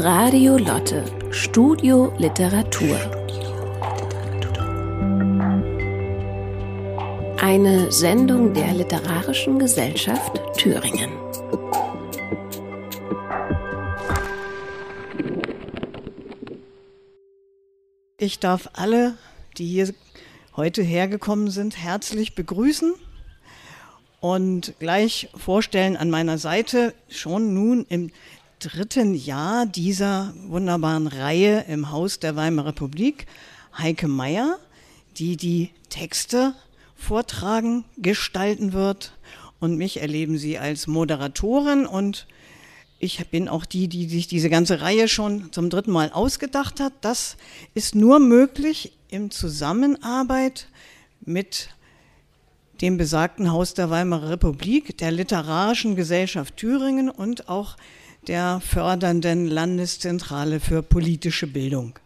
Radio Lotte, Studio Literatur. Eine Sendung der Literarischen Gesellschaft Thüringen. Ich darf alle, die hier heute hergekommen sind, herzlich begrüßen und gleich vorstellen an meiner Seite schon nun im dritten Jahr dieser wunderbaren Reihe im Haus der Weimarer Republik Heike Meyer, die die Texte vortragen, gestalten wird. Und mich erleben Sie als Moderatorin und ich bin auch die, die sich diese ganze Reihe schon zum dritten Mal ausgedacht hat. Das ist nur möglich in Zusammenarbeit mit dem besagten Haus der Weimarer Republik, der Literarischen Gesellschaft Thüringen und auch der fördernden Landeszentrale für politische Bildung.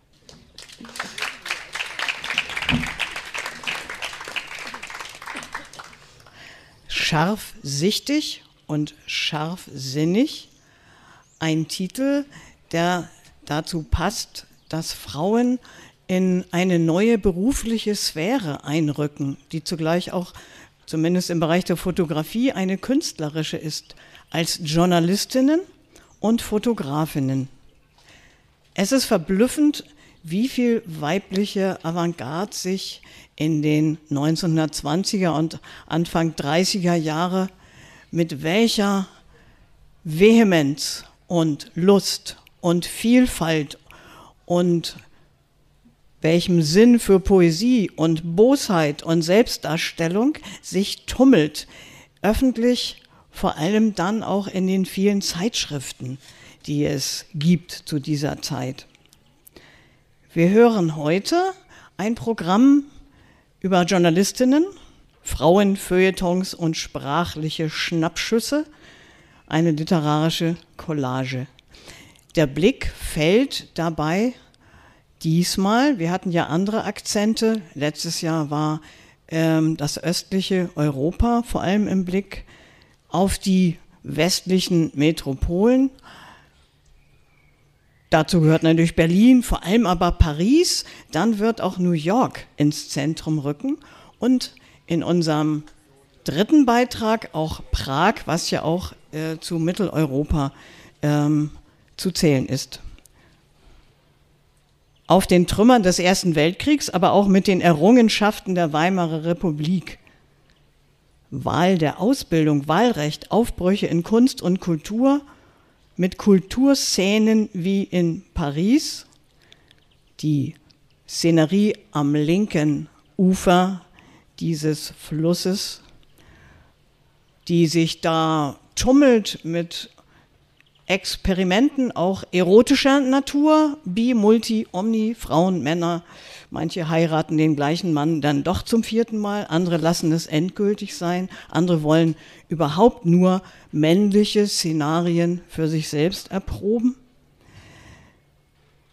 Scharfsichtig und scharfsinnig, ein Titel, der dazu passt, dass Frauen in eine neue berufliche Sphäre einrücken, die zugleich auch zumindest im Bereich der Fotografie eine künstlerische ist, als Journalistinnen und Fotografinnen. Es ist verblüffend, wie viel weibliche Avantgarde sich in den 1920er und Anfang 30er Jahre mit welcher Vehemenz und Lust und Vielfalt und welchem Sinn für Poesie und Bosheit und Selbstdarstellung sich tummelt, öffentlich vor allem dann auch in den vielen Zeitschriften, die es gibt zu dieser Zeit. Wir hören heute ein Programm über Journalistinnen, Frauenfeuilletons und sprachliche Schnappschüsse, eine literarische Collage. Der Blick fällt dabei diesmal, wir hatten ja andere Akzente, letztes Jahr war ähm, das östliche Europa vor allem im Blick, auf die westlichen Metropolen. Dazu gehört natürlich Berlin, vor allem aber Paris. Dann wird auch New York ins Zentrum rücken und in unserem dritten Beitrag auch Prag, was ja auch äh, zu Mitteleuropa ähm, zu zählen ist. Auf den Trümmern des Ersten Weltkriegs, aber auch mit den Errungenschaften der Weimarer Republik Wahl der Ausbildung, Wahlrecht, Aufbrüche in Kunst und Kultur mit Kulturszenen wie in Paris, die Szenerie am linken Ufer dieses Flusses, die sich da tummelt mit Experimenten auch erotischer Natur, bi, multi, omni, Frauen, Männer, Manche heiraten den gleichen Mann dann doch zum vierten Mal, andere lassen es endgültig sein, andere wollen überhaupt nur männliche Szenarien für sich selbst erproben.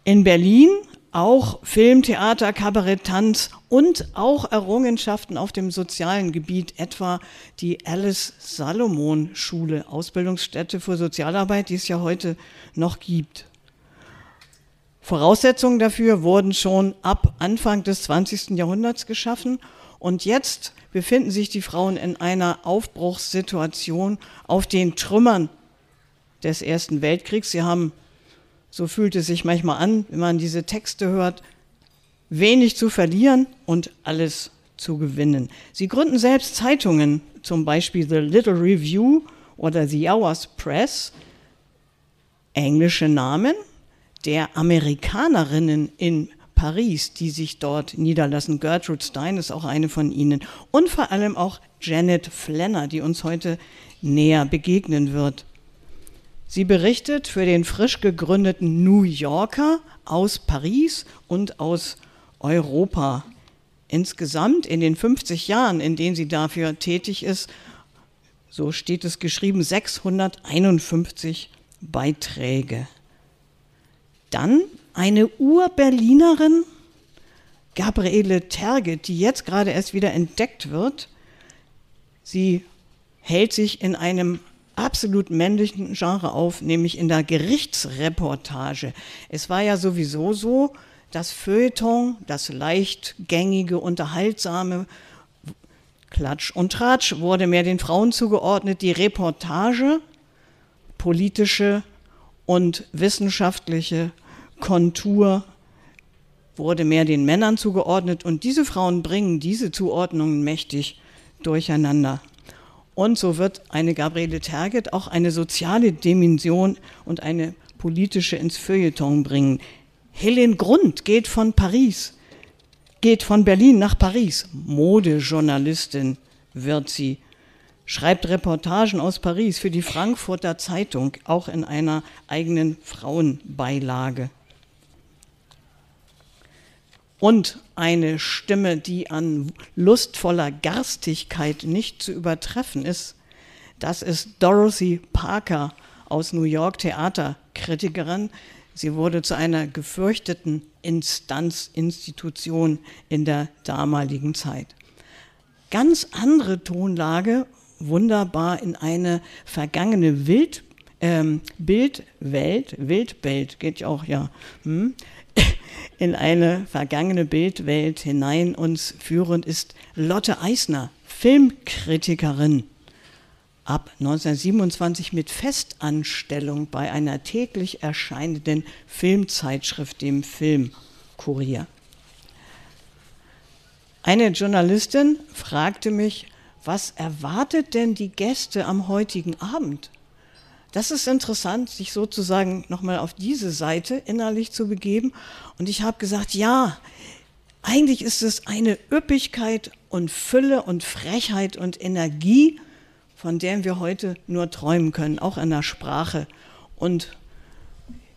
In Berlin auch Film, Theater, Kabarett, Tanz und auch Errungenschaften auf dem sozialen Gebiet, etwa die Alice Salomon Schule, Ausbildungsstätte für Sozialarbeit, die es ja heute noch gibt. Voraussetzungen dafür wurden schon ab Anfang des 20. Jahrhunderts geschaffen und jetzt befinden sich die Frauen in einer Aufbruchssituation auf den Trümmern des Ersten Weltkriegs. Sie haben, so fühlt es sich manchmal an, wenn man diese Texte hört, wenig zu verlieren und alles zu gewinnen. Sie gründen selbst Zeitungen, zum Beispiel The Little Review oder The Hours Press, englische Namen, der Amerikanerinnen in Paris, die sich dort niederlassen. Gertrude Stein ist auch eine von ihnen. Und vor allem auch Janet Flanner, die uns heute näher begegnen wird. Sie berichtet für den frisch gegründeten New Yorker aus Paris und aus Europa. Insgesamt in den 50 Jahren, in denen sie dafür tätig ist, so steht es geschrieben, 651 Beiträge. Dann eine Ur-Berlinerin, Gabriele Terge, die jetzt gerade erst wieder entdeckt wird. Sie hält sich in einem absolut männlichen Genre auf, nämlich in der Gerichtsreportage. Es war ja sowieso so, das Feuilleton, das leichtgängige, unterhaltsame Klatsch und Tratsch wurde mehr den Frauen zugeordnet, die Reportage, politische und wissenschaftliche Kontur wurde mehr den Männern zugeordnet und diese Frauen bringen diese Zuordnungen mächtig durcheinander. Und so wird eine Gabriele Terget auch eine soziale Dimension und eine politische ins Feuilleton bringen. Helen Grund geht von Paris, geht von Berlin nach Paris. Modejournalistin wird sie, schreibt Reportagen aus Paris für die Frankfurter Zeitung, auch in einer eigenen Frauenbeilage und eine Stimme, die an lustvoller Garstigkeit nicht zu übertreffen ist, das ist Dorothy Parker aus New York, Theaterkritikerin. Sie wurde zu einer gefürchteten Instanz, Institution in der damaligen Zeit. Ganz andere Tonlage, wunderbar in eine vergangene Wild, ähm, Bildwelt, Wildwelt geht ja auch, ja, hm, in eine vergangene Bildwelt hinein uns führend ist Lotte Eisner, Filmkritikerin. Ab 1927 mit Festanstellung bei einer täglich erscheinenden Filmzeitschrift, dem Filmkurier. Eine Journalistin fragte mich, was erwartet denn die Gäste am heutigen Abend? Das ist interessant, sich sozusagen nochmal auf diese Seite innerlich zu begeben. Und ich habe gesagt, ja, eigentlich ist es eine Üppigkeit und Fülle und Frechheit und Energie, von der wir heute nur träumen können, auch in der Sprache. Und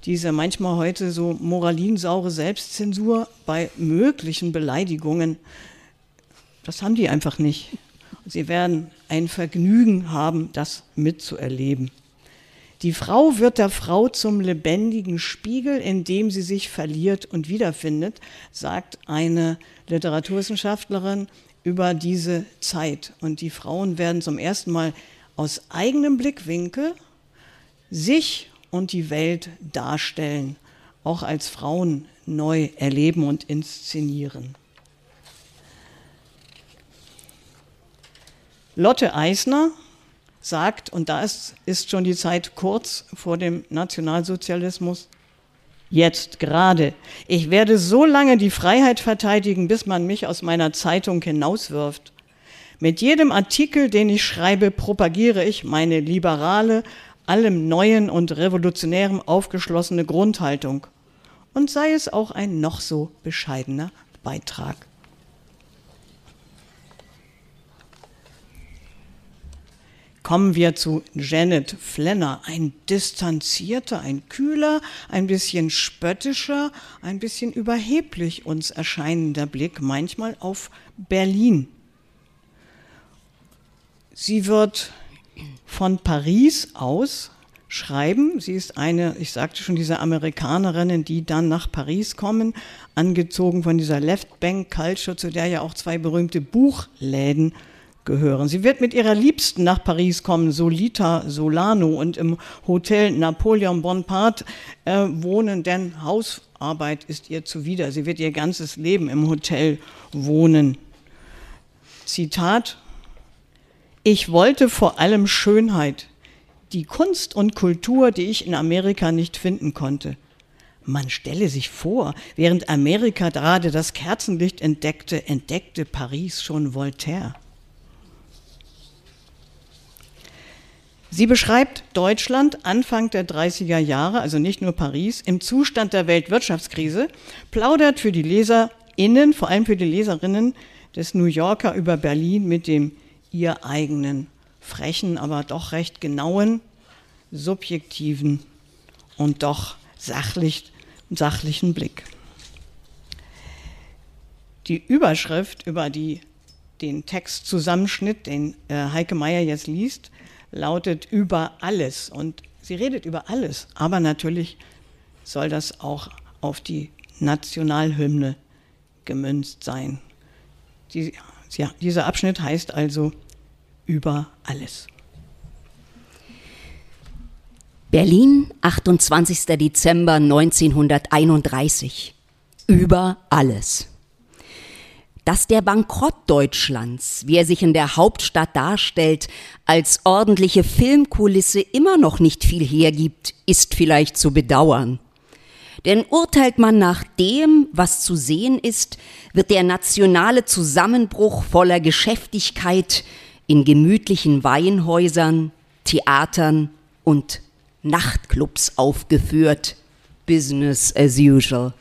diese manchmal heute so moralinsaure Selbstzensur bei möglichen Beleidigungen, das haben die einfach nicht. Sie werden ein Vergnügen haben, das mitzuerleben. Die Frau wird der Frau zum lebendigen Spiegel, in dem sie sich verliert und wiederfindet, sagt eine Literaturwissenschaftlerin über diese Zeit. Und die Frauen werden zum ersten Mal aus eigenem Blickwinkel sich und die Welt darstellen, auch als Frauen neu erleben und inszenieren. Lotte Eisner sagt, und da ist, ist schon die Zeit kurz vor dem Nationalsozialismus, jetzt gerade, ich werde so lange die Freiheit verteidigen, bis man mich aus meiner Zeitung hinauswirft. Mit jedem Artikel, den ich schreibe, propagiere ich meine liberale, allem Neuen und Revolutionärem aufgeschlossene Grundhaltung. Und sei es auch ein noch so bescheidener Beitrag. Kommen wir zu Janet Flanner, ein distanzierter, ein kühler, ein bisschen spöttischer, ein bisschen überheblich uns erscheinender Blick manchmal auf Berlin. Sie wird von Paris aus schreiben. Sie ist eine, ich sagte schon, diese Amerikanerinnen, die dann nach Paris kommen, angezogen von dieser Left Bank Culture, zu der ja auch zwei berühmte Buchläden gehören. Sie wird mit ihrer Liebsten nach Paris kommen, Solita Solano, und im Hotel Napoleon Bonaparte äh, wohnen, denn Hausarbeit ist ihr zuwider. Sie wird ihr ganzes Leben im Hotel wohnen. Zitat, ich wollte vor allem Schönheit, die Kunst und Kultur, die ich in Amerika nicht finden konnte. Man stelle sich vor, während Amerika gerade das Kerzenlicht entdeckte, entdeckte Paris schon Voltaire. Sie beschreibt Deutschland Anfang der 30er Jahre, also nicht nur Paris, im Zustand der Weltwirtschaftskrise, plaudert für die LeserInnen, vor allem für die Leserinnen des New Yorker über Berlin mit dem ihr eigenen, frechen, aber doch recht genauen, subjektiven und doch sachlich, sachlichen Blick. Die Überschrift über die, den Textzusammenschnitt, den äh, Heike Meyer jetzt liest, lautet über alles. Und sie redet über alles, aber natürlich soll das auch auf die Nationalhymne gemünzt sein. Die, ja, dieser Abschnitt heißt also über alles. Berlin, 28. Dezember 1931. Über alles. Dass der Bankrott Deutschlands, wie er sich in der Hauptstadt darstellt, als ordentliche Filmkulisse immer noch nicht viel hergibt, ist vielleicht zu bedauern. Denn urteilt man nach dem, was zu sehen ist, wird der nationale Zusammenbruch voller Geschäftigkeit in gemütlichen Weinhäusern, Theatern und Nachtclubs aufgeführt. Business as usual.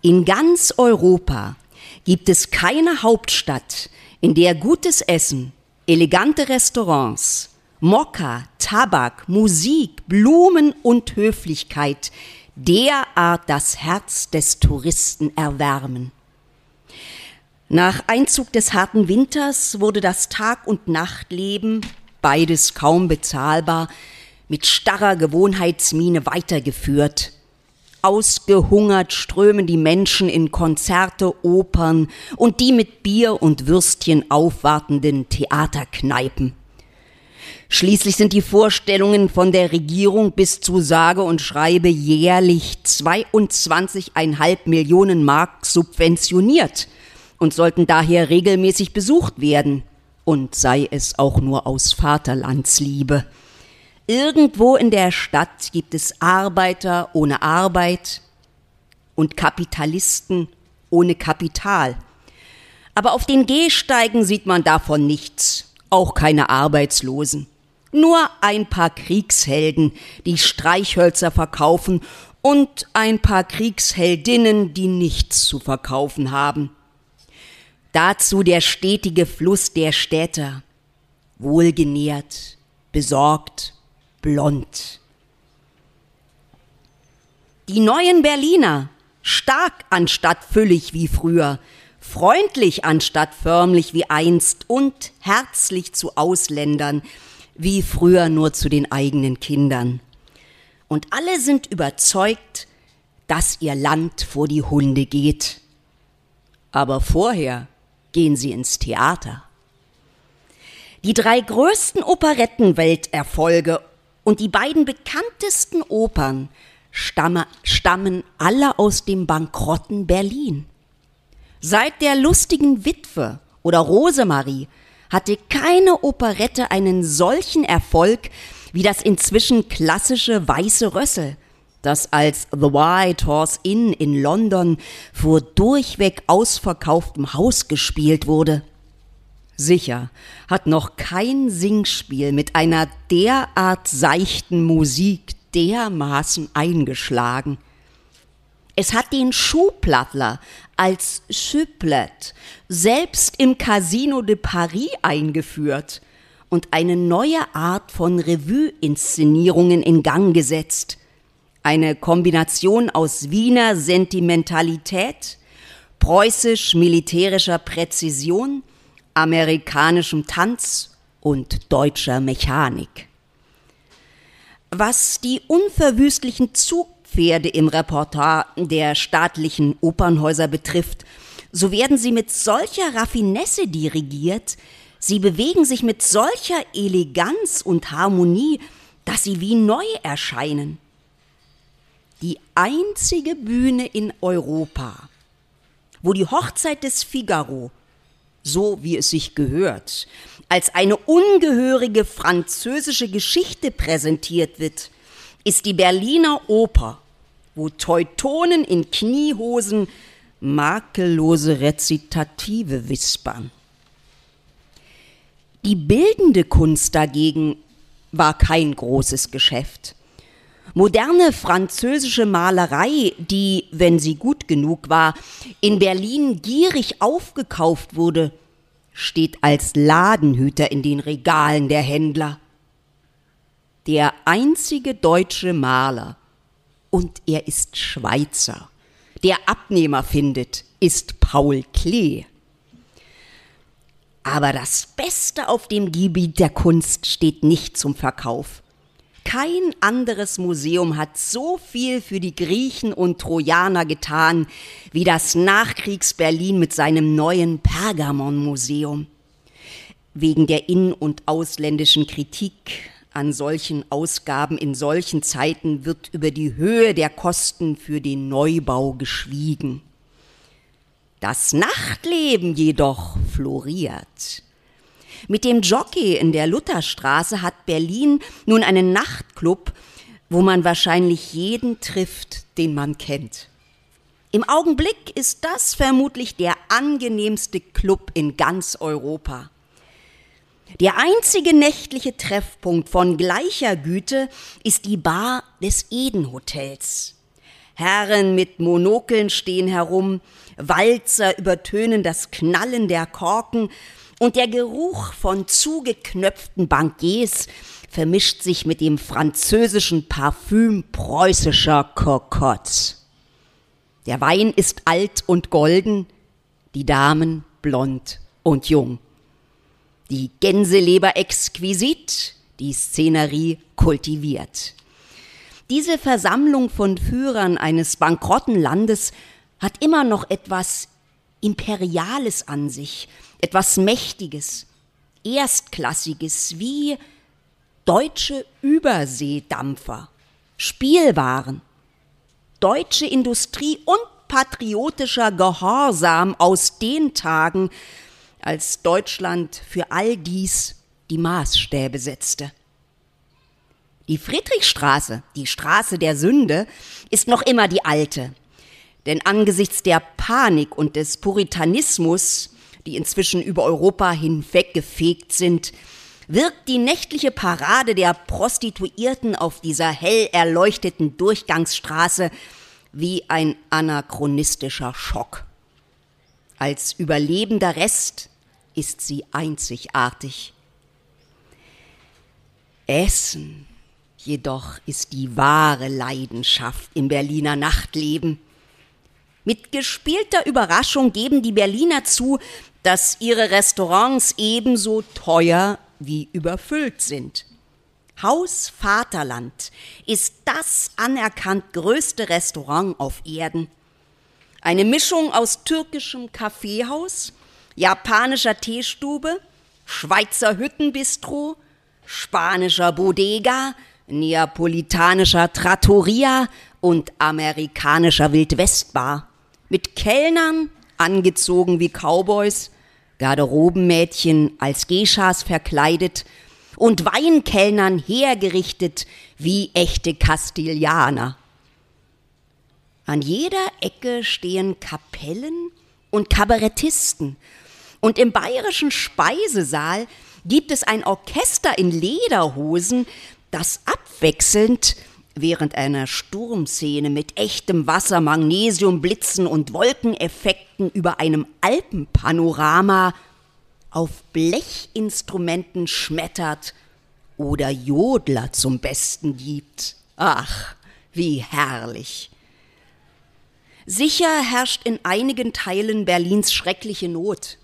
In ganz Europa gibt es keine Hauptstadt, in der gutes Essen, elegante Restaurants, Mokka, Tabak, Musik, Blumen und Höflichkeit derart das Herz des Touristen erwärmen. Nach Einzug des harten Winters wurde das Tag- und Nachtleben, beides kaum bezahlbar, mit starrer Gewohnheitsmiene weitergeführt. Ausgehungert strömen die Menschen in Konzerte, Opern und die mit Bier und Würstchen aufwartenden Theaterkneipen. Schließlich sind die Vorstellungen von der Regierung bis zu sage und schreibe jährlich 22,5 Millionen Mark subventioniert und sollten daher regelmäßig besucht werden, und sei es auch nur aus Vaterlandsliebe. Irgendwo in der Stadt gibt es Arbeiter ohne Arbeit und Kapitalisten ohne Kapital. Aber auf den Gehsteigen sieht man davon nichts, auch keine Arbeitslosen. Nur ein paar Kriegshelden, die Streichhölzer verkaufen und ein paar Kriegsheldinnen, die nichts zu verkaufen haben. Dazu der stetige Fluss der Städter, wohlgenährt, besorgt, blond. Die neuen Berliner, stark anstatt füllig wie früher, freundlich anstatt förmlich wie einst und herzlich zu Ausländern, wie früher nur zu den eigenen Kindern. Und alle sind überzeugt, dass ihr Land vor die Hunde geht. Aber vorher gehen sie ins Theater. Die drei größten Operettenwelterfolge und die beiden bekanntesten Opern stamme, stammen alle aus dem bankrotten Berlin. Seit der lustigen Witwe oder Rosemarie hatte keine Operette einen solchen Erfolg wie das inzwischen klassische Weiße Rössel, das als The White Horse Inn in London vor durchweg ausverkauftem Haus gespielt wurde. Sicher hat noch kein Singspiel mit einer derart seichten Musik dermaßen eingeschlagen. Es hat den Schuhplattler als Chuplet selbst im Casino de Paris eingeführt und eine neue Art von Revue-Inszenierungen in Gang gesetzt. Eine Kombination aus Wiener Sentimentalität, preußisch-militärischer Präzision amerikanischem Tanz und deutscher Mechanik. Was die unverwüstlichen Zugpferde im Repertoire der staatlichen Opernhäuser betrifft, so werden sie mit solcher Raffinesse dirigiert, sie bewegen sich mit solcher Eleganz und Harmonie, dass sie wie neu erscheinen. Die einzige Bühne in Europa, wo die Hochzeit des Figaro so wie es sich gehört, als eine ungehörige französische Geschichte präsentiert wird, ist die Berliner Oper, wo Teutonen in Kniehosen makellose Rezitative wispern. Die bildende Kunst dagegen war kein großes Geschäft. Moderne französische Malerei, die, wenn sie gut genug war, in Berlin gierig aufgekauft wurde, steht als Ladenhüter in den Regalen der Händler. Der einzige deutsche Maler, und er ist Schweizer, der Abnehmer findet, ist Paul Klee. Aber das Beste auf dem Gebiet der Kunst steht nicht zum Verkauf. Kein anderes Museum hat so viel für die Griechen und Trojaner getan wie das Nachkriegs-Berlin mit seinem neuen Pergamon-Museum. Wegen der in- und ausländischen Kritik an solchen Ausgaben in solchen Zeiten wird über die Höhe der Kosten für den Neubau geschwiegen. Das Nachtleben jedoch floriert. Mit dem Jockey in der Lutherstraße hat Berlin nun einen Nachtclub, wo man wahrscheinlich jeden trifft, den man kennt. Im Augenblick ist das vermutlich der angenehmste Club in ganz Europa. Der einzige nächtliche Treffpunkt von gleicher Güte ist die Bar des Eden Hotels. Herren mit Monokeln stehen herum, Walzer übertönen das Knallen der Korken und der Geruch von zugeknöpften Bankiers vermischt sich mit dem französischen Parfüm preußischer Kokotts. Der Wein ist alt und golden, die Damen blond und jung. Die Gänseleber exquisit, die Szenerie kultiviert. Diese Versammlung von Führern eines bankrotten Landes hat immer noch etwas Imperiales an sich, etwas Mächtiges, Erstklassiges, wie deutsche Überseedampfer, Spielwaren, deutsche Industrie und patriotischer Gehorsam aus den Tagen, als Deutschland für all dies die Maßstäbe setzte. Die Friedrichstraße, die Straße der Sünde, ist noch immer die alte. Denn angesichts der Panik und des Puritanismus, die inzwischen über Europa hinweggefegt sind, wirkt die nächtliche Parade der Prostituierten auf dieser hell erleuchteten Durchgangsstraße wie ein anachronistischer Schock. Als überlebender Rest ist sie einzigartig. Essen jedoch ist die wahre Leidenschaft im Berliner Nachtleben. Mit gespielter Überraschung geben die Berliner zu, dass ihre Restaurants ebenso teuer wie überfüllt sind. Haus Vaterland ist das anerkannt größte Restaurant auf Erden. Eine Mischung aus türkischem Kaffeehaus, japanischer Teestube, Schweizer Hüttenbistro, spanischer Bodega, neapolitanischer Trattoria und amerikanischer Wildwestbar. Mit Kellnern, angezogen wie Cowboys, Garderobenmädchen als Geschas verkleidet und Weinkellnern hergerichtet wie echte Kastilianer. An jeder Ecke stehen Kapellen und Kabarettisten. Und im bayerischen Speisesaal gibt es ein Orchester in Lederhosen, das abwechselnd während einer Sturmszene mit echtem Wasser, Magnesium, Blitzen und Wolkeneffekten über einem Alpenpanorama auf Blechinstrumenten schmettert oder Jodler zum Besten gibt. Ach, wie herrlich. Sicher herrscht in einigen Teilen Berlins schreckliche Not.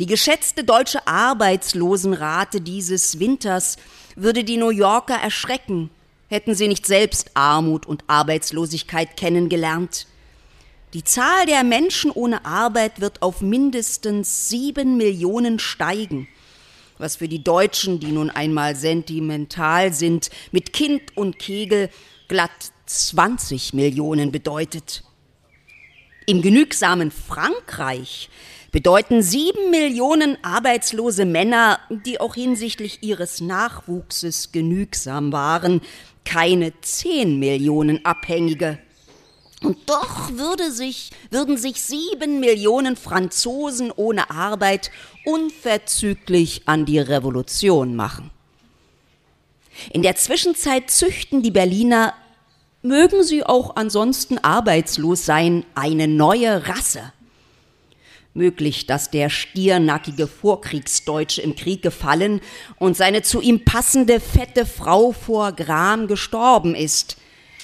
Die geschätzte deutsche Arbeitslosenrate dieses Winters würde die New Yorker erschrecken, hätten sie nicht selbst Armut und Arbeitslosigkeit kennengelernt. Die Zahl der Menschen ohne Arbeit wird auf mindestens sieben Millionen steigen, was für die Deutschen, die nun einmal sentimental sind, mit Kind und Kegel glatt 20 Millionen bedeutet. Im genügsamen Frankreich bedeuten sieben Millionen arbeitslose Männer, die auch hinsichtlich ihres Nachwuchses genügsam waren, keine zehn Millionen Abhängige. Und doch würde sich, würden sich sieben Millionen Franzosen ohne Arbeit unverzüglich an die Revolution machen. In der Zwischenzeit züchten die Berliner, mögen sie auch ansonsten arbeitslos sein, eine neue Rasse. Möglich, dass der stiernackige Vorkriegsdeutsche im Krieg gefallen und seine zu ihm passende fette Frau vor Gram gestorben ist.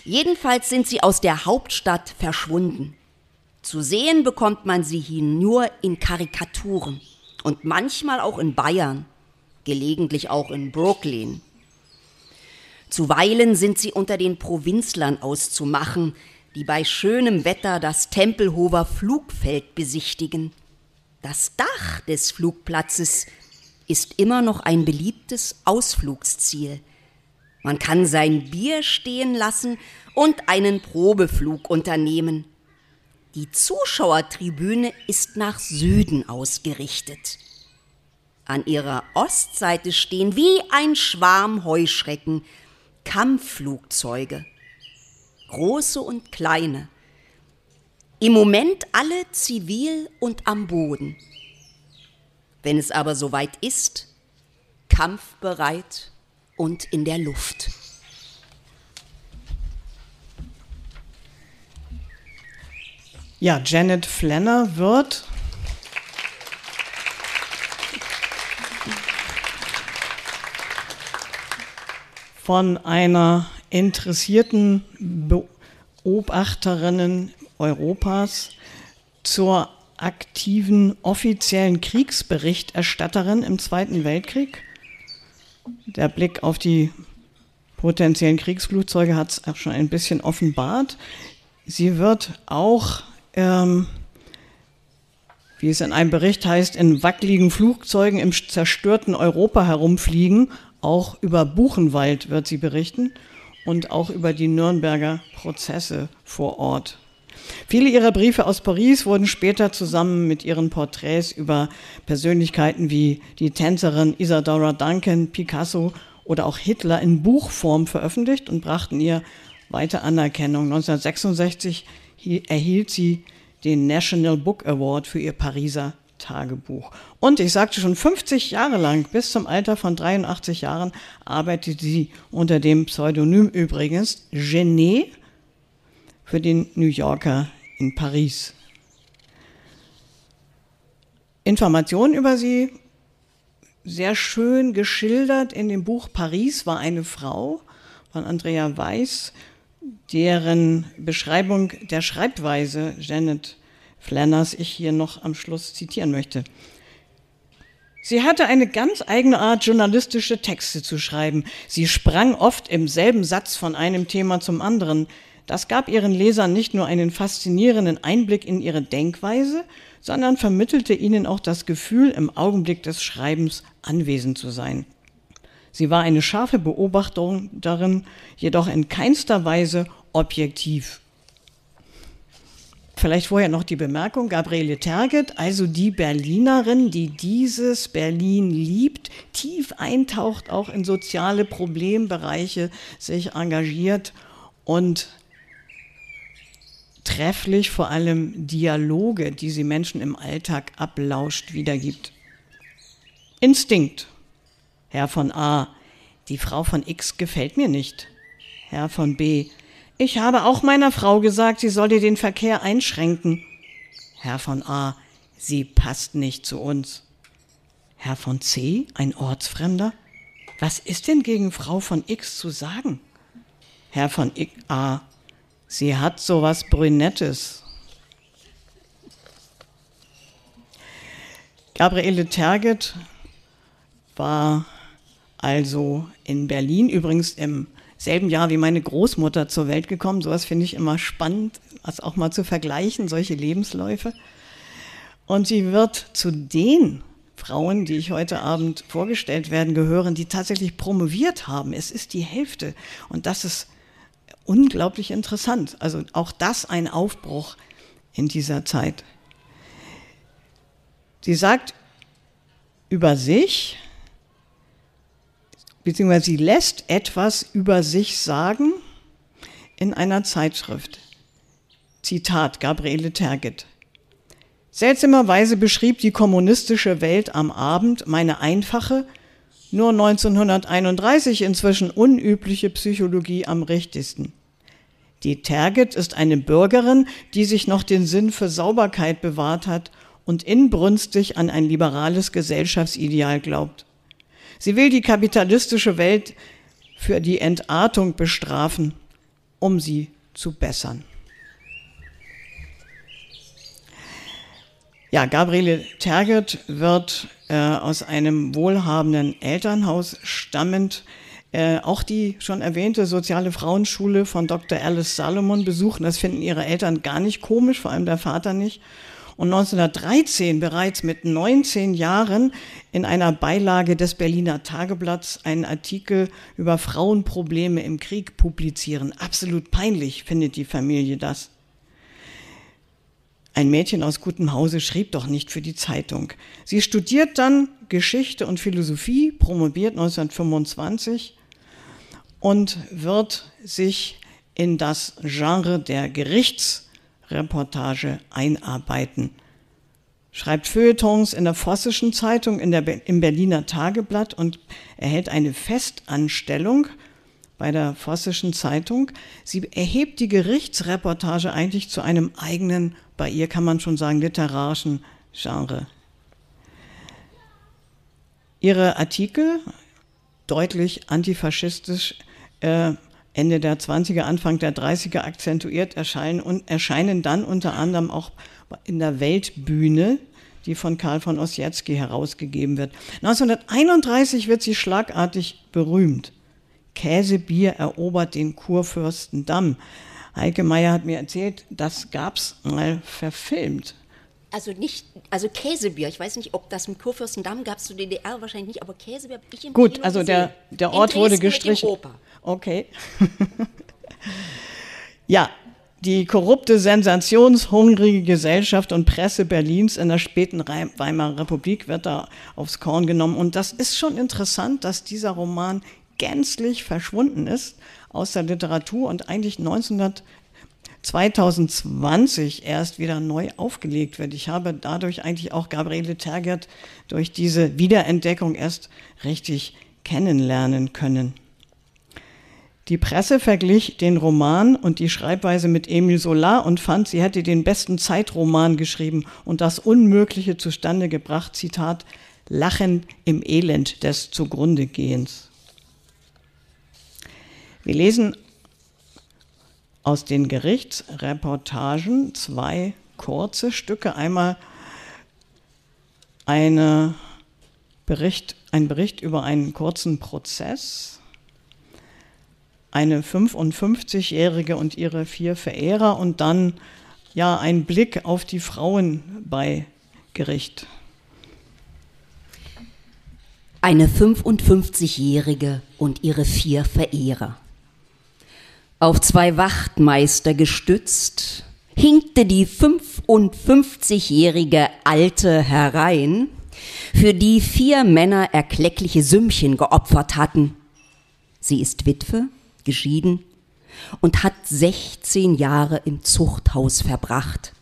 Jedenfalls sind sie aus der Hauptstadt verschwunden. Zu sehen bekommt man sie hier nur in Karikaturen und manchmal auch in Bayern, gelegentlich auch in Brooklyn. Zuweilen sind sie unter den Provinzlern auszumachen, die bei schönem Wetter das Tempelhofer Flugfeld besichtigen. Das Dach des Flugplatzes ist immer noch ein beliebtes Ausflugsziel. Man kann sein Bier stehen lassen und einen Probeflug unternehmen. Die Zuschauertribüne ist nach Süden ausgerichtet. An ihrer Ostseite stehen wie ein Schwarm Heuschrecken Kampfflugzeuge, große und kleine, im Moment alle zivil und am Boden. Wenn es aber soweit ist, kampfbereit und in der Luft. Ja, Janet Flanner wird von einer interessierten Beobachterinnen Europas zur aktiven offiziellen Kriegsberichterstatterin im Zweiten Weltkrieg. Der Blick auf die potenziellen Kriegsflugzeuge hat es auch schon ein bisschen offenbart. Sie wird auch, ähm, wie es in einem Bericht heißt, in wackeligen Flugzeugen im zerstörten Europa herumfliegen auch über Buchenwald wird sie berichten und auch über die Nürnberger Prozesse vor Ort. Viele ihrer Briefe aus Paris wurden später zusammen mit ihren Porträts über Persönlichkeiten wie die Tänzerin Isadora Duncan, Picasso oder auch Hitler in Buchform veröffentlicht und brachten ihr weite Anerkennung. 1966 erhielt sie den National Book Award für ihr Pariser Tagebuch. Und ich sagte schon 50 Jahre lang, bis zum Alter von 83 Jahren, arbeitete sie unter dem Pseudonym übrigens Genet für den New Yorker in Paris. Informationen über sie sehr schön geschildert in dem Buch Paris war eine Frau von Andrea Weiß, deren Beschreibung der Schreibweise Janet Flanners ich hier noch am Schluss zitieren möchte. Sie hatte eine ganz eigene Art, journalistische Texte zu schreiben. Sie sprang oft im selben Satz von einem Thema zum anderen. Das gab ihren Lesern nicht nur einen faszinierenden Einblick in ihre Denkweise, sondern vermittelte ihnen auch das Gefühl, im Augenblick des Schreibens anwesend zu sein. Sie war eine scharfe Beobachterin darin, jedoch in keinster Weise objektiv Vielleicht vorher noch die Bemerkung, Gabriele Terget, also die Berlinerin, die dieses Berlin liebt, tief eintaucht, auch in soziale Problembereiche sich engagiert und trefflich vor allem Dialoge, die sie Menschen im Alltag ablauscht, wiedergibt. Instinkt. Herr von A. Die Frau von X gefällt mir nicht. Herr von B. Ich habe auch meiner Frau gesagt, sie solle den Verkehr einschränken. Herr von A, sie passt nicht zu uns. Herr von C, ein Ortsfremder? Was ist denn gegen Frau von X zu sagen? Herr von A, sie hat sowas Brünettes. Gabriele Terget war also in Berlin, übrigens im selben Jahr wie meine Großmutter zur Welt gekommen. Sowas finde ich immer spannend, das auch mal zu vergleichen, solche Lebensläufe. Und sie wird zu den Frauen, die ich heute Abend vorgestellt werden, gehören, die tatsächlich promoviert haben. Es ist die Hälfte. Und das ist unglaublich interessant. Also auch das ein Aufbruch in dieser Zeit. Sie sagt über sich, beziehungsweise sie lässt etwas über sich sagen in einer Zeitschrift. Zitat Gabriele Terget. Seltsamerweise beschrieb die kommunistische Welt am Abend meine einfache, nur 1931 inzwischen unübliche Psychologie am richtigsten. Die Terget ist eine Bürgerin, die sich noch den Sinn für Sauberkeit bewahrt hat und inbrünstig an ein liberales Gesellschaftsideal glaubt. Sie will die kapitalistische Welt für die Entartung bestrafen, um sie zu bessern. Ja, Gabriele Terget wird äh, aus einem wohlhabenden Elternhaus stammend äh, auch die schon erwähnte soziale Frauenschule von Dr. Alice Salomon besuchen. Das finden ihre Eltern gar nicht komisch, vor allem der Vater nicht. Und 1913 bereits mit 19 Jahren in einer Beilage des Berliner Tageblatts einen Artikel über Frauenprobleme im Krieg publizieren. Absolut peinlich findet die Familie das. Ein Mädchen aus gutem Hause schrieb doch nicht für die Zeitung. Sie studiert dann Geschichte und Philosophie, promoviert 1925 und wird sich in das Genre der Gerichtsreportage einarbeiten. Schreibt Feuilletons in der Vossischen Zeitung, in der, im Berliner Tageblatt und erhält eine Festanstellung bei der Vossischen Zeitung. Sie erhebt die Gerichtsreportage eigentlich zu einem eigenen, bei ihr kann man schon sagen, literarischen Genre. Ihre Artikel, deutlich antifaschistisch, äh, Ende der 20er, Anfang der 30er akzentuiert erscheinen und erscheinen dann unter anderem auch in der Weltbühne, die von Karl von Ossietzky herausgegeben wird. 1931 wird sie schlagartig berühmt. Käsebier erobert den Kurfürstendamm. Heike Meyer hat mir erzählt, das gab es mal verfilmt. Also nicht, also Käsebier, ich weiß nicht, ob das mit Kurfürstendamm gab es zu DDR wahrscheinlich nicht, aber Käsebier habe ich im Gut, also der, der Ort wurde gestrichen. Okay. ja, die korrupte, sensationshungrige Gesellschaft und Presse Berlins in der späten Weimarer Republik wird da aufs Korn genommen. Und das ist schon interessant, dass dieser Roman gänzlich verschwunden ist aus der Literatur und eigentlich 1900, 2020 erst wieder neu aufgelegt wird. Ich habe dadurch eigentlich auch Gabriele Tergert durch diese Wiederentdeckung erst richtig kennenlernen können. Die Presse verglich den Roman und die Schreibweise mit Emile Solar und fand, sie hätte den besten Zeitroman geschrieben und das Unmögliche zustande gebracht, Zitat, Lachen im Elend des Zugrundegehens. Wir lesen aus den Gerichtsreportagen zwei kurze Stücke. Einmal eine Bericht, ein Bericht über einen kurzen Prozess, eine 55-Jährige und ihre vier Verehrer und dann ja ein Blick auf die Frauen bei Gericht. Eine 55-Jährige und ihre vier Verehrer. Auf zwei Wachtmeister gestützt, hinkte die 55-jährige Alte herein, für die vier Männer erkleckliche Sümmchen geopfert hatten. Sie ist Witwe, geschieden und hat 16 Jahre im Zuchthaus verbracht.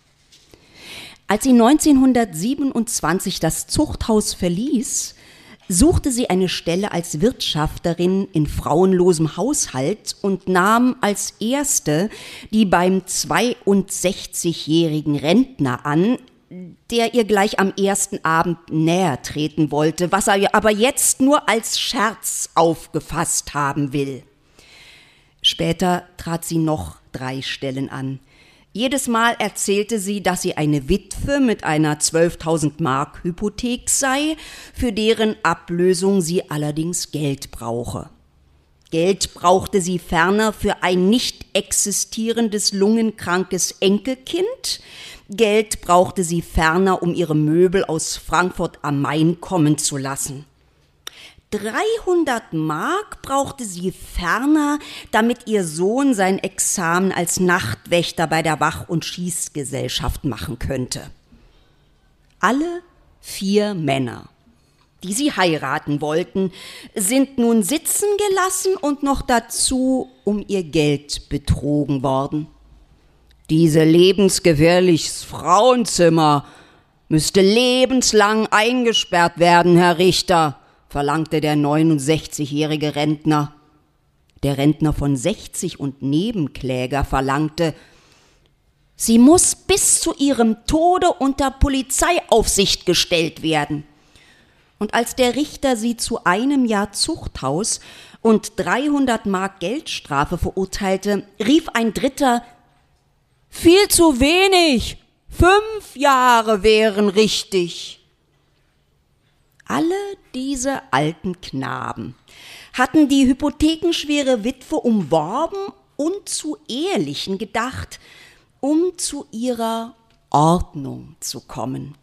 Als sie 1927 das Zuchthaus verließ, suchte sie eine Stelle als Wirtschafterin in frauenlosem Haushalt und nahm als erste die beim 62-jährigen Rentner an, der ihr gleich am ersten Abend näher treten wollte, was er aber jetzt nur als Scherz aufgefasst haben will. Später trat sie noch drei Stellen an. Jedes Mal erzählte sie, dass sie eine Witwe mit einer 12.000 Mark Hypothek sei, für deren Ablösung sie allerdings Geld brauche. Geld brauchte sie ferner für ein nicht existierendes lungenkrankes Enkelkind. Geld brauchte sie ferner, um ihre Möbel aus Frankfurt am Main kommen zu lassen. 300 Mark brauchte sie ferner, damit ihr Sohn sein Examen als Nachtwächter bei der Wach- und Schießgesellschaft machen könnte. Alle vier Männer, die sie heiraten wollten, sind nun sitzen gelassen und noch dazu um ihr Geld betrogen worden. Diese lebensgefährliches Frauenzimmer müsste lebenslang eingesperrt werden, Herr Richter, verlangte der 69-jährige Rentner. Der Rentner von 60 und Nebenkläger verlangte, sie muss bis zu ihrem Tode unter Polizeiaufsicht gestellt werden. Und als der Richter sie zu einem Jahr Zuchthaus und 300 Mark Geldstrafe verurteilte, rief ein Dritter, viel zu wenig, fünf Jahre wären richtig. Alle diese alten Knaben hatten die hypothekenschwere Witwe umworben und zu Ehelichen gedacht, um zu ihrer Ordnung zu kommen.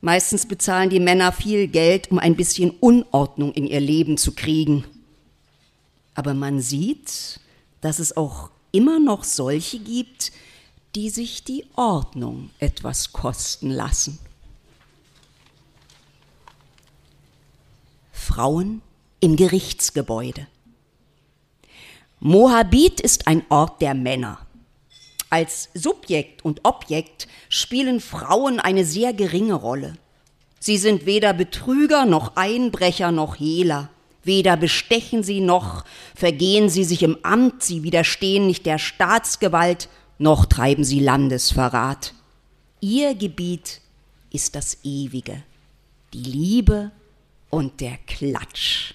Meistens bezahlen die Männer viel Geld, um ein bisschen Unordnung in ihr Leben zu kriegen. Aber man sieht, dass es auch immer noch solche gibt, die sich die Ordnung etwas kosten lassen. Frauen im Gerichtsgebäude. Moabit ist ein Ort der Männer. Als Subjekt und Objekt spielen Frauen eine sehr geringe Rolle. Sie sind weder Betrüger noch Einbrecher noch Hehler. Weder bestechen sie noch vergehen sie sich im Amt, sie widerstehen nicht der Staatsgewalt, noch treiben sie Landesverrat. Ihr Gebiet ist das Ewige, die Liebe und der Klatsch.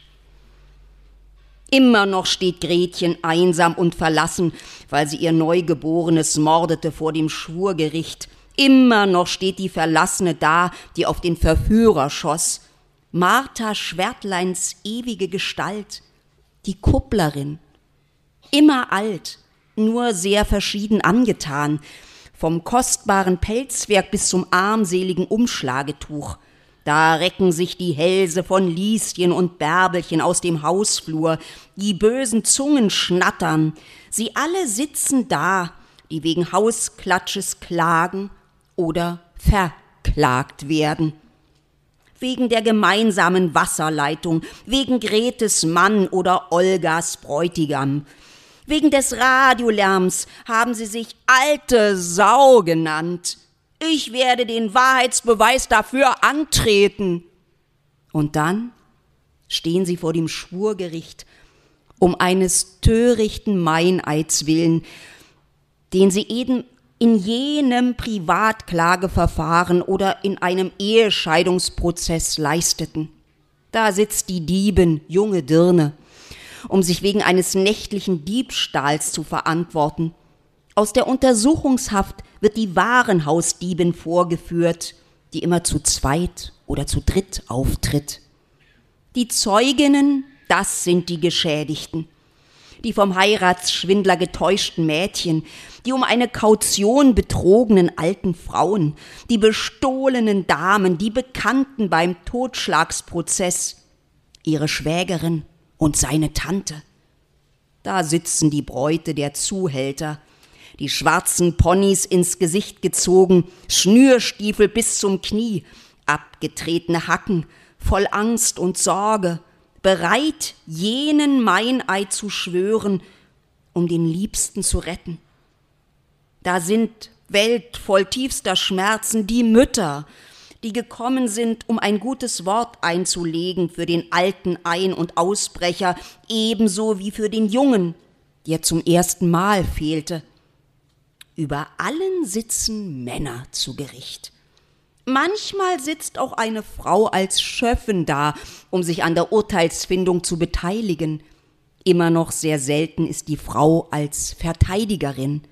Immer noch steht Gretchen einsam und verlassen, weil sie ihr Neugeborenes mordete vor dem Schwurgericht. Immer noch steht die Verlassene da, die auf den Verführer schoss. Martha Schwertleins ewige Gestalt, die Kupplerin. Immer alt, nur sehr verschieden angetan, vom kostbaren Pelzwerk bis zum armseligen Umschlagetuch. Da recken sich die Hälse von Lieschen und Bärbelchen aus dem Hausflur, die bösen Zungen schnattern, sie alle sitzen da, die wegen Hausklatsches klagen oder verklagt werden. Wegen der gemeinsamen Wasserleitung, wegen Gretes Mann oder Olgas Bräutigam. Wegen des Radiolärms haben sie sich alte Sau genannt. Ich werde den Wahrheitsbeweis dafür antreten. Und dann stehen sie vor dem Schwurgericht um eines törichten Meineids willen, den sie eben in jenem Privatklageverfahren oder in einem Ehescheidungsprozess leisteten. Da sitzt die Diebin, junge Dirne, um sich wegen eines nächtlichen Diebstahls zu verantworten. Aus der Untersuchungshaft wird die Warenhausdiebin vorgeführt, die immer zu zweit oder zu dritt auftritt. Die Zeuginnen, das sind die Geschädigten. Die vom Heiratsschwindler getäuschten Mädchen, die um eine Kaution betrogenen alten Frauen, die bestohlenen Damen, die Bekannten beim Totschlagsprozess, ihre Schwägerin und seine Tante. Da sitzen die Bräute der Zuhälter, die schwarzen Ponys ins Gesicht gezogen, Schnürstiefel bis zum Knie, abgetretene Hacken, voll Angst und Sorge, bereit, jenen Meineid zu schwören, um den Liebsten zu retten. Da sind Welt voll tiefster Schmerzen die Mütter, die gekommen sind, um ein gutes Wort einzulegen für den alten Ein- und Ausbrecher, ebenso wie für den Jungen, der zum ersten Mal fehlte. Über allen sitzen Männer zu Gericht. Manchmal sitzt auch eine Frau als Schöffin da, um sich an der Urteilsfindung zu beteiligen. Immer noch sehr selten ist die Frau als Verteidigerin.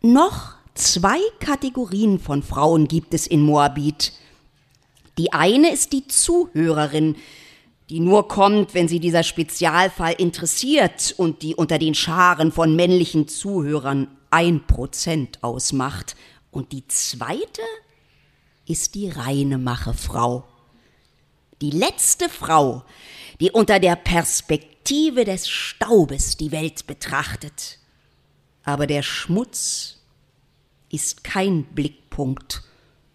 Noch zwei Kategorien von Frauen gibt es in Moabit. Die eine ist die Zuhörerin, die nur kommt, wenn sie dieser Spezialfall interessiert und die unter den Scharen von männlichen Zuhörern ein Prozent ausmacht. Und die zweite ist die reine Machefrau. Die letzte Frau, die unter der Perspektive des Staubes die Welt betrachtet. Aber der Schmutz ist kein Blickpunkt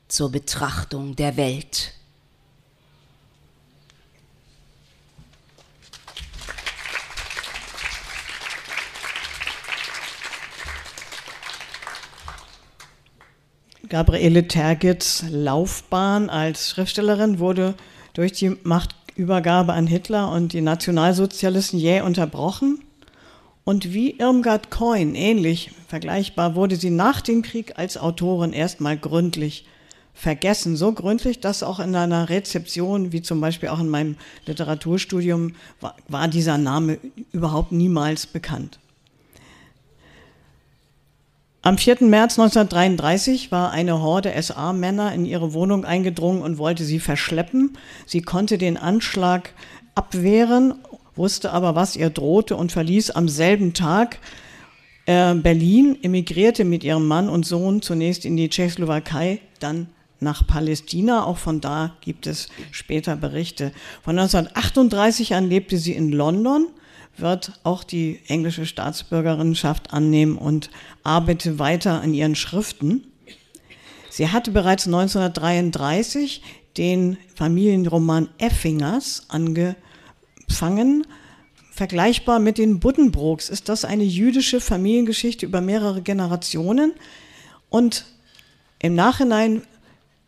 zur Betrachtung der Welt. Gabriele Tergits Laufbahn als Schriftstellerin wurde durch die Machtübergabe an Hitler und die Nationalsozialisten jäh unterbrochen. Und wie Irmgard Coin, ähnlich vergleichbar, wurde sie nach dem Krieg als Autorin erstmal gründlich vergessen. So gründlich, dass auch in einer Rezeption, wie zum Beispiel auch in meinem Literaturstudium, war dieser Name überhaupt niemals bekannt. Am 4. März 1933 war eine Horde SA-Männer in ihre Wohnung eingedrungen und wollte sie verschleppen. Sie konnte den Anschlag abwehren, wusste aber, was ihr drohte und verließ am selben Tag Äh, Berlin emigrierte mit ihrem Mann und Sohn zunächst in die Tschechoslowakei, dann nach Palästina. Auch von da gibt es später Berichte. Von 1938 an lebte sie in London, wird auch die englische Staatsbürgerinnenschaft annehmen und arbeitete weiter an ihren Schriften. Sie hatte bereits 1933 den Familienroman Effingers angefangen. Vergleichbar mit den Buddenbrooks ist das eine jüdische Familiengeschichte über mehrere Generationen. Und im Nachhinein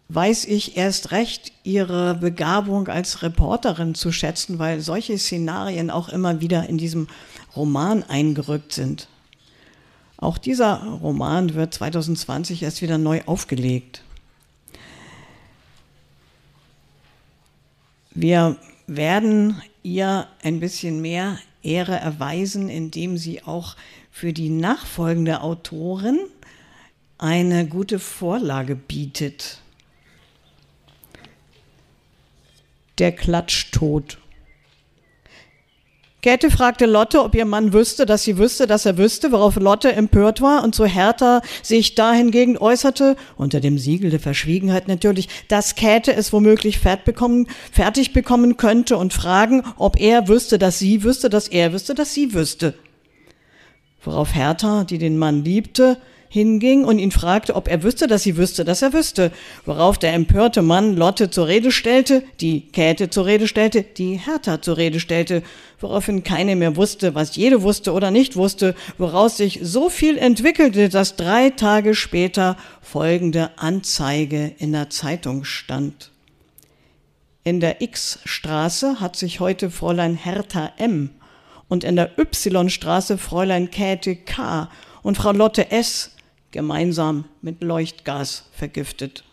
weiß ich erst recht ihre Begabung als Reporterin zu schätzen, weil solche Szenarien auch immer wieder in diesem Roman eingerückt sind. Auch dieser Roman wird 2020 erst wieder neu aufgelegt. Wir werden ihr ein bisschen mehr Ehre erweisen, indem sie auch für die nachfolgende Autorin eine gute Vorlage bietet. Der Klatschtod. Käthe fragte Lotte, ob ihr Mann wüsste, dass sie wüsste, dass er wüsste, worauf Lotte empört war und so Hertha sich dahingegen äußerte, unter dem Siegel der Verschwiegenheit natürlich, dass Käthe es womöglich fertig bekommen könnte und fragen, ob er wüsste, dass sie wüsste, dass er wüsste, dass sie wüsste. Worauf Hertha, die den Mann liebte, hinging und ihn fragte, ob er wüsste, dass sie wüsste, dass er wüsste. Worauf der empörte Mann Lotte zur Rede stellte, die Käthe zur Rede stellte, die Hertha zur Rede stellte, woraufhin keine mehr wusste, was jede wusste oder nicht wusste, woraus sich so viel entwickelte, dass drei Tage später folgende Anzeige in der Zeitung stand. In der X-Straße hat sich heute Fräulein Hertha M. und in der Y-Straße Fräulein Käthe K. und Frau Lotte S gemeinsam mit Leuchtgas vergiftet.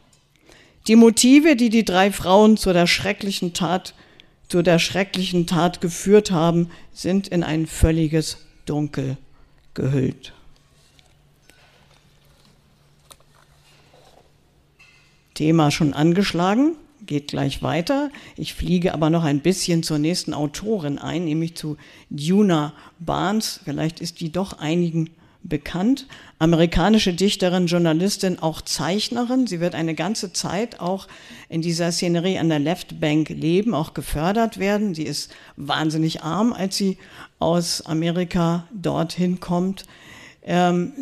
Die Motive, die die drei Frauen zu der schrecklichen Tat, zu der schrecklichen Tat geführt haben, sind in ein völliges Dunkel gehüllt. Thema schon angeschlagen, geht gleich weiter. Ich fliege aber noch ein bisschen zur nächsten Autorin ein, nämlich zu Duna Barnes. Vielleicht ist die doch einigen bekannt. Amerikanische Dichterin, Journalistin, auch Zeichnerin. Sie wird eine ganze Zeit auch in dieser Szenerie an der Left Bank leben, auch gefördert werden. Sie ist wahnsinnig arm, als sie aus Amerika dorthin kommt. Ähm,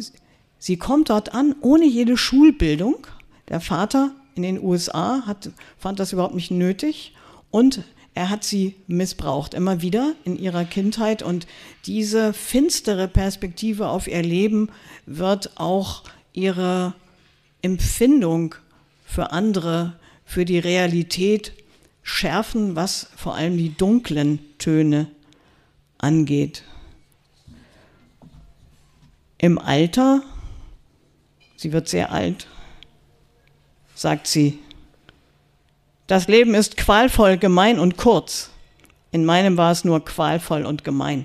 sie kommt dort an ohne jede Schulbildung. Der Vater in den USA hat, fand das überhaupt nicht nötig und er hat sie missbraucht, immer wieder in ihrer Kindheit. Und diese finstere Perspektive auf ihr Leben wird auch ihre Empfindung für andere, für die Realität schärfen, was vor allem die dunklen Töne angeht. Im Alter, sie wird sehr alt, sagt sie, das Leben ist qualvoll, gemein und kurz. In meinem war es nur qualvoll und gemein.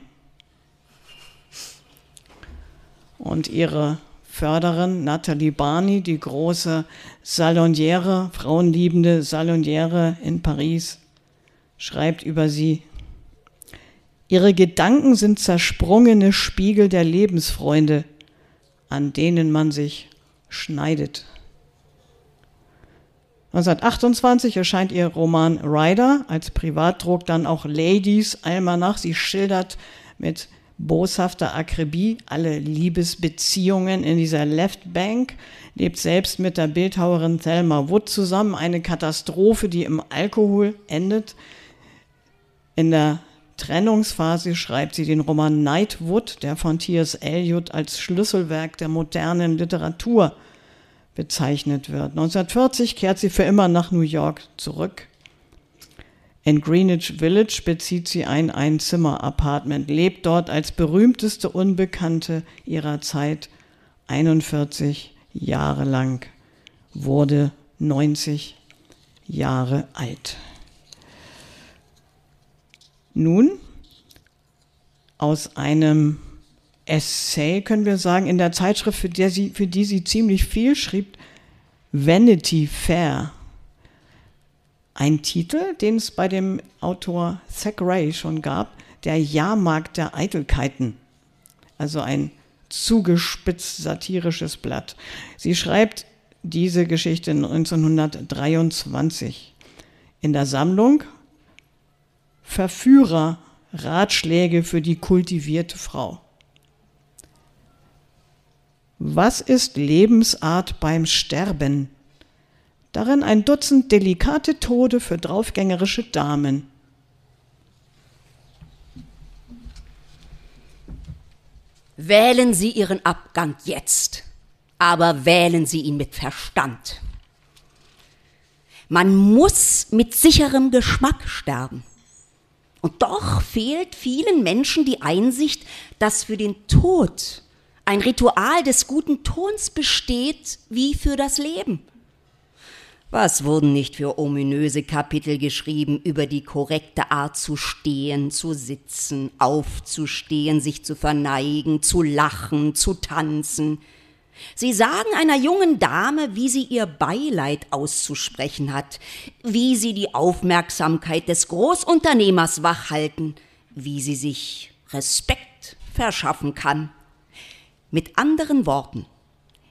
Und ihre Förderin Nathalie Barney, die große Saloniere, frauenliebende Saloniere in Paris, schreibt über sie, Ihre Gedanken sind zersprungene Spiegel der Lebensfreunde, an denen man sich schneidet. 1928 erscheint ihr Roman Rider, als Privatdruck dann auch Ladies Almanach. Sie schildert mit boshafter Akribie alle Liebesbeziehungen in dieser Left Bank, lebt selbst mit der Bildhauerin Thelma Wood zusammen. Eine Katastrophe, die im Alkohol endet. In der Trennungsphase schreibt sie den Roman Nightwood, der von T.S. Eliot als Schlüsselwerk der modernen Literatur bezeichnet wird. 1940 kehrt sie für immer nach New York zurück. In Greenwich Village bezieht sie ein Einzimmer-Apartment, lebt dort als berühmteste Unbekannte ihrer Zeit 41 Jahre lang, wurde 90 Jahre alt. Nun, aus einem Essay, können wir sagen, in der Zeitschrift, für, der sie, für die sie ziemlich viel schrieb, Vanity Fair. Ein Titel, den es bei dem Autor Thackeray schon gab, der Jahrmarkt der Eitelkeiten. Also ein zugespitzt satirisches Blatt. Sie schreibt diese Geschichte 1923 in der Sammlung Verführer Ratschläge für die kultivierte Frau. Was ist Lebensart beim Sterben? Darin ein Dutzend delikate Tode für draufgängerische Damen. Wählen Sie Ihren Abgang jetzt, aber wählen Sie ihn mit Verstand. Man muss mit sicherem Geschmack sterben. Und doch fehlt vielen Menschen die Einsicht, dass für den Tod ein Ritual des guten Tons besteht wie für das Leben. Was wurden nicht für ominöse Kapitel geschrieben über die korrekte Art zu stehen, zu sitzen, aufzustehen, sich zu verneigen, zu lachen, zu tanzen. Sie sagen einer jungen Dame, wie sie ihr Beileid auszusprechen hat, wie sie die Aufmerksamkeit des Großunternehmers wachhalten, wie sie sich Respekt verschaffen kann. Mit anderen Worten,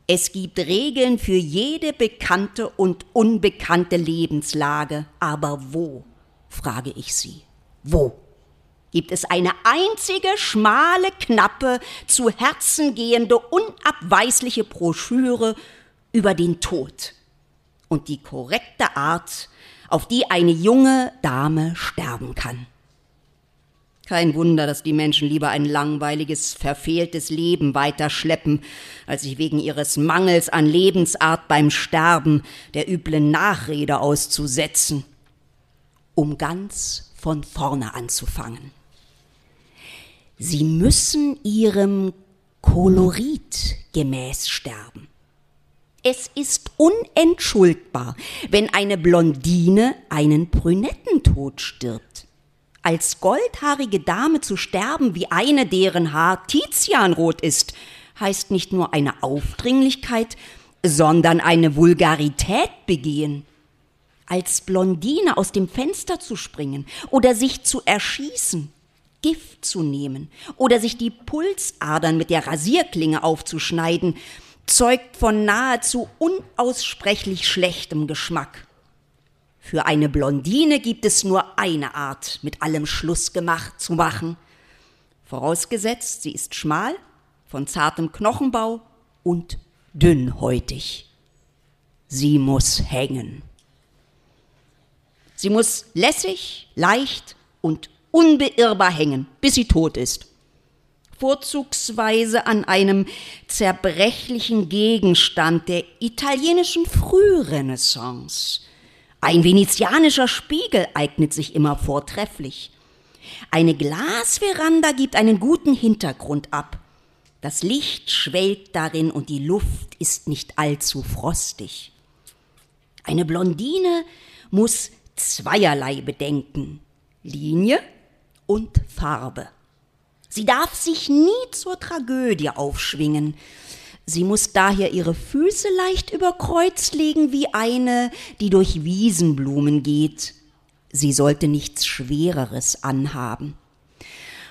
es gibt Regeln für jede bekannte und unbekannte Lebenslage. Aber wo, frage ich Sie, wo? Gibt es eine einzige schmale, knappe, zu Herzen gehende, unabweisliche Broschüre über den Tod und die korrekte Art, auf die eine junge Dame sterben kann? Kein Wunder, dass die Menschen lieber ein langweiliges, verfehltes Leben weiterschleppen, als sich wegen ihres Mangels an Lebensart beim Sterben der üblen Nachrede auszusetzen, um ganz von vorne anzufangen. Sie müssen ihrem Kolorit gemäß sterben. Es ist unentschuldbar, wenn eine Blondine einen Brünettentod stirbt als goldhaarige Dame zu sterben wie eine, deren Haar Tizianrot ist, heißt nicht nur eine Aufdringlichkeit, sondern eine Vulgarität begehen. Als Blondine aus dem Fenster zu springen oder sich zu erschießen, Gift zu nehmen oder sich die Pulsadern mit der Rasierklinge aufzuschneiden, zeugt von nahezu unaussprechlich schlechtem Geschmack. Für eine Blondine gibt es nur eine Art, mit allem Schluss gemacht zu machen. Vorausgesetzt, sie ist schmal, von zartem Knochenbau und dünnhäutig. Sie muss hängen. Sie muss lässig, leicht und unbeirrbar hängen, bis sie tot ist. Vorzugsweise an einem zerbrechlichen Gegenstand der italienischen Frührenaissance – ein venezianischer Spiegel eignet sich immer vortrefflich. Eine Glasveranda gibt einen guten Hintergrund ab. Das Licht schwelgt darin und die Luft ist nicht allzu frostig. Eine Blondine muss zweierlei bedenken. Linie und Farbe. Sie darf sich nie zur Tragödie aufschwingen. Sie muss daher ihre Füße leicht über Kreuz legen wie eine, die durch Wiesenblumen geht. Sie sollte nichts Schwereres anhaben.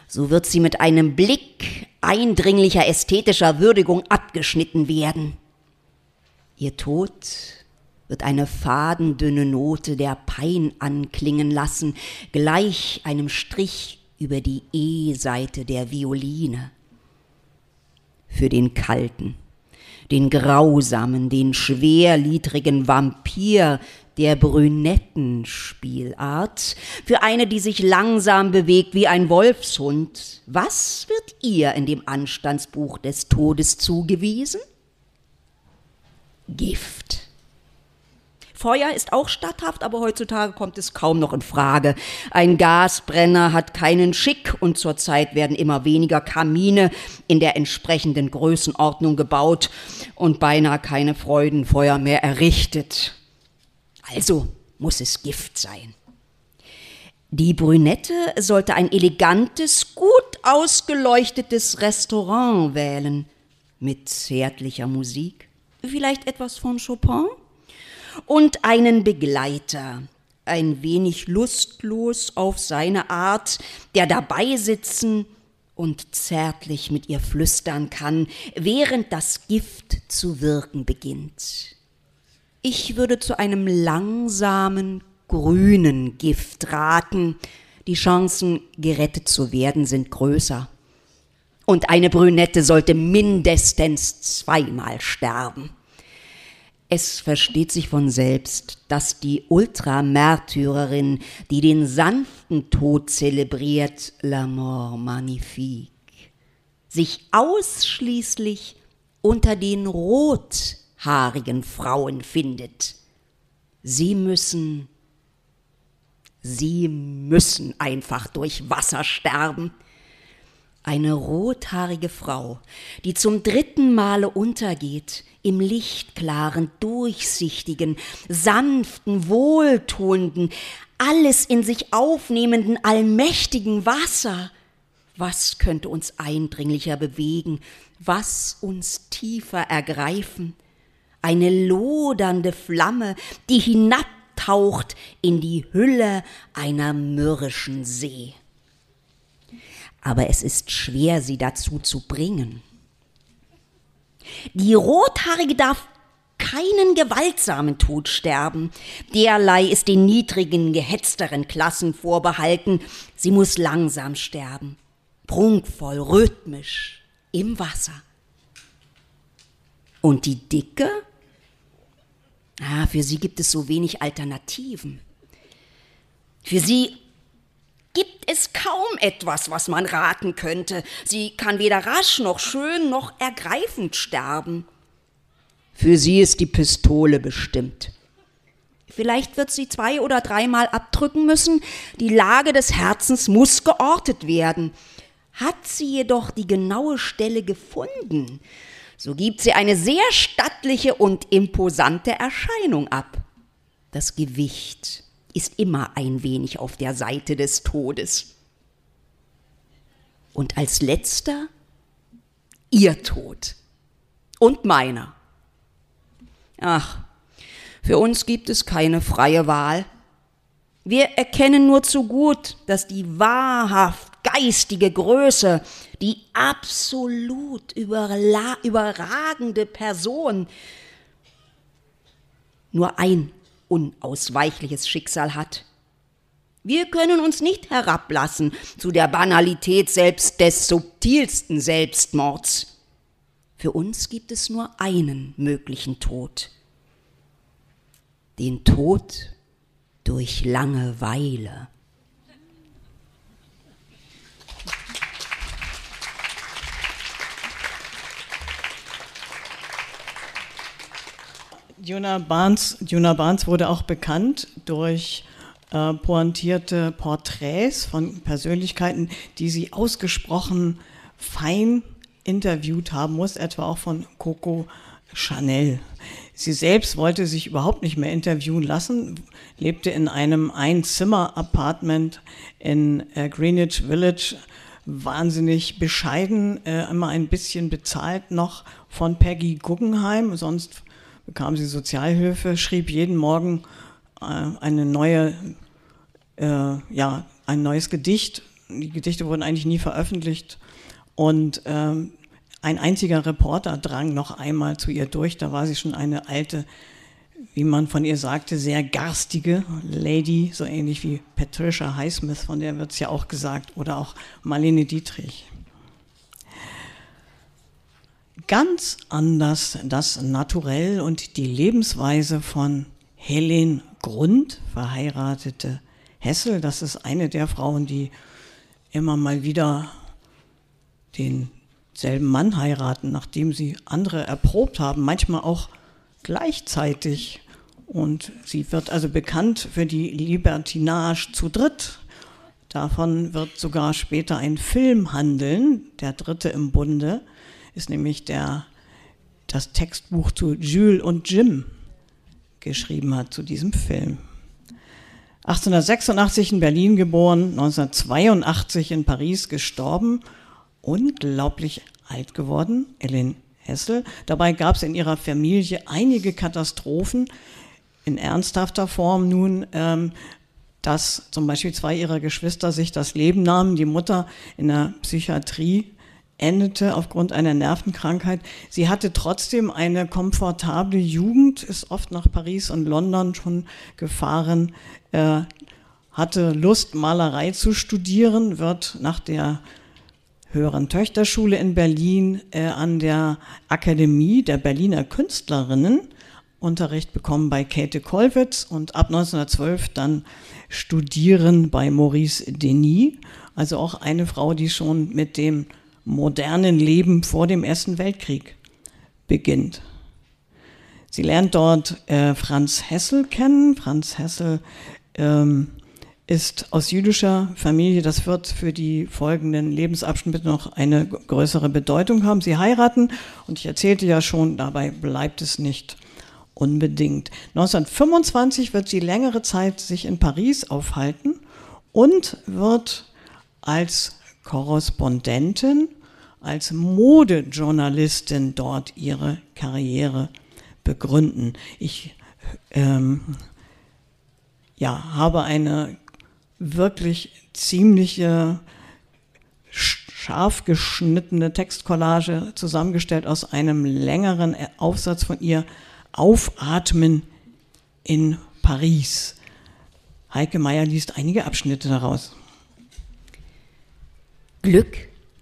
So wird sie mit einem Blick eindringlicher ästhetischer Würdigung abgeschnitten werden. Ihr Tod wird eine fadendünne Note der Pein anklingen lassen, gleich einem Strich über die E-Seite der Violine. Für den Kalten den grausamen, den schwerliedrigen Vampir der Brünettenspielart, für eine, die sich langsam bewegt wie ein Wolfshund. Was wird ihr in dem Anstandsbuch des Todes zugewiesen? Gift. Feuer ist auch statthaft, aber heutzutage kommt es kaum noch in Frage. Ein Gasbrenner hat keinen Schick und zurzeit werden immer weniger Kamine in der entsprechenden Größenordnung gebaut und beinahe keine Freudenfeuer mehr errichtet. Also muss es Gift sein. Die Brünette sollte ein elegantes, gut ausgeleuchtetes Restaurant wählen, mit zärtlicher Musik, vielleicht etwas von Chopin und einen Begleiter, ein wenig lustlos auf seine Art, der dabei sitzen und zärtlich mit ihr flüstern kann, während das Gift zu wirken beginnt. Ich würde zu einem langsamen, grünen Gift raten. Die Chancen, gerettet zu werden, sind größer. Und eine Brünette sollte mindestens zweimal sterben. Es versteht sich von selbst, dass die Ultramärtyrerin, die den sanften Tod zelebriert, la mort magnifique, sich ausschließlich unter den rothaarigen Frauen findet. Sie müssen, sie müssen einfach durch Wasser sterben. Eine rothaarige Frau, die zum dritten Male untergeht, im lichtklaren, durchsichtigen, sanften, wohltuenden, alles in sich aufnehmenden, allmächtigen Wasser. Was könnte uns eindringlicher bewegen, was uns tiefer ergreifen? Eine lodernde Flamme, die hinabtaucht in die Hülle einer mürrischen See. Aber es ist schwer, sie dazu zu bringen. Die Rothaarige darf keinen gewaltsamen Tod sterben. Derlei ist den niedrigen, gehetzteren Klassen vorbehalten. Sie muss langsam sterben. Prunkvoll, rhythmisch, im Wasser. Und die Dicke? Ah, für sie gibt es so wenig Alternativen. Für sie gibt es kaum etwas, was man raten könnte. Sie kann weder rasch noch schön noch ergreifend sterben. Für sie ist die Pistole bestimmt. Vielleicht wird sie zwei oder dreimal abdrücken müssen. Die Lage des Herzens muss geortet werden. Hat sie jedoch die genaue Stelle gefunden, so gibt sie eine sehr stattliche und imposante Erscheinung ab. Das Gewicht ist immer ein wenig auf der Seite des Todes. Und als letzter ihr Tod und meiner. Ach, für uns gibt es keine freie Wahl. Wir erkennen nur zu gut, dass die wahrhaft geistige Größe, die absolut überragende Person nur ein unausweichliches Schicksal hat. Wir können uns nicht herablassen zu der Banalität selbst des subtilsten Selbstmords. Für uns gibt es nur einen möglichen Tod. Den Tod durch Langeweile. Juna Barnes, Juna Barnes wurde auch bekannt durch äh, pointierte Porträts von Persönlichkeiten, die sie ausgesprochen fein interviewt haben muss, etwa auch von Coco Chanel. Sie selbst wollte sich überhaupt nicht mehr interviewen lassen, lebte in einem Einzimmer-Apartment in äh, Greenwich Village, wahnsinnig bescheiden, äh, immer ein bisschen bezahlt noch von Peggy Guggenheim, sonst bekam sie Sozialhilfe, schrieb jeden Morgen äh, eine neue, äh, ja, ein neues Gedicht. Die Gedichte wurden eigentlich nie veröffentlicht. Und ähm, ein einziger Reporter drang noch einmal zu ihr durch. Da war sie schon eine alte, wie man von ihr sagte, sehr garstige Lady, so ähnlich wie Patricia Highsmith, von der wird es ja auch gesagt, oder auch Marlene Dietrich ganz anders das Naturell und die Lebensweise von Helen Grund, verheiratete Hessel. Das ist eine der Frauen, die immer mal wieder denselben Mann heiraten, nachdem sie andere erprobt haben, manchmal auch gleichzeitig. Und sie wird also bekannt für die Libertinage zu dritt. Davon wird sogar später ein Film handeln, der dritte im Bunde ist nämlich der, das Textbuch zu Jules und Jim geschrieben hat, zu diesem Film. 1886 in Berlin geboren, 1982 in Paris gestorben, unglaublich alt geworden, Ellen Hessel. Dabei gab es in ihrer Familie einige Katastrophen in ernsthafter Form nun. Ähm, dass zum Beispiel zwei ihrer Geschwister sich das Leben nahmen, die Mutter in der Psychiatrie endete aufgrund einer Nervenkrankheit. Sie hatte trotzdem eine komfortable Jugend, ist oft nach Paris und London schon gefahren, äh, hatte Lust, Malerei zu studieren, wird nach der höheren Töchterschule in Berlin äh, an der Akademie der Berliner Künstlerinnen Unterricht bekommen bei Käthe Kollwitz und ab 1912 dann studieren bei Maurice Denis, also auch eine Frau, die schon mit dem modernen Leben vor dem Ersten Weltkrieg beginnt. Sie lernt dort äh, Franz Hessel kennen. Franz Hessel ähm, ist aus jüdischer Familie. Das wird für die folgenden Lebensabschnitte noch eine größere Bedeutung haben. Sie heiraten und ich erzählte ja schon, dabei bleibt es nicht unbedingt. 1925 wird sie längere Zeit sich in Paris aufhalten und wird als Korrespondentin, als Modejournalistin dort ihre Karriere begründen. Ich ähm, ja, habe eine wirklich ziemliche scharf geschnittene Textcollage zusammengestellt aus einem längeren Aufsatz von ihr, Aufatmen in Paris. Heike Meyer liest einige Abschnitte daraus. Glück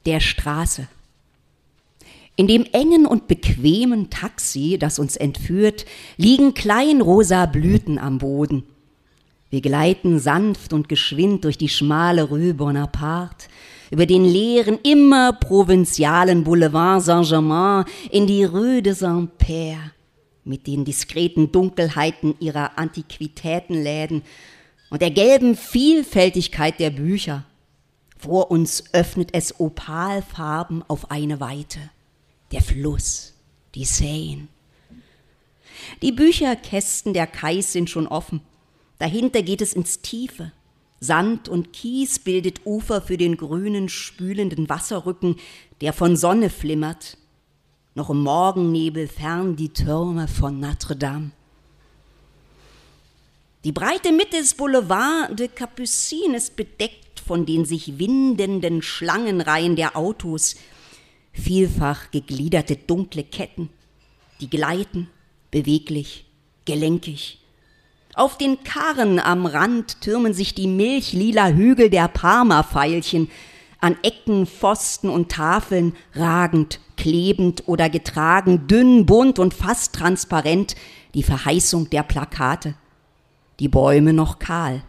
der Straße. In dem engen und bequemen Taxi, das uns entführt, liegen kleinrosa Blüten am Boden. Wir gleiten sanft und geschwind durch die schmale Rue Bonaparte, über den leeren, immer provinzialen Boulevard Saint-Germain in die Rue de Saint-Père, mit den diskreten Dunkelheiten ihrer Antiquitätenläden und der gelben Vielfältigkeit der Bücher. Vor uns öffnet es Opalfarben auf eine Weite. Der Fluss, die Seine. Die Bücherkästen der Kais sind schon offen. Dahinter geht es ins Tiefe. Sand und Kies bildet Ufer für den grünen, spülenden Wasserrücken, der von Sonne flimmert. Noch im Morgennebel fern die Türme von Notre Dame. Die breite Mitte des Boulevard de Capucine ist bedeckt von den sich windenden Schlangenreihen der Autos, vielfach gegliederte dunkle Ketten, die gleiten, beweglich, gelenkig. Auf den Karren am Rand türmen sich die milchlila Hügel der Parma-Veilchen, an Ecken, Pfosten und Tafeln ragend, klebend oder getragen, dünn, bunt und fast transparent die Verheißung der Plakate. Die Bäume noch kahl.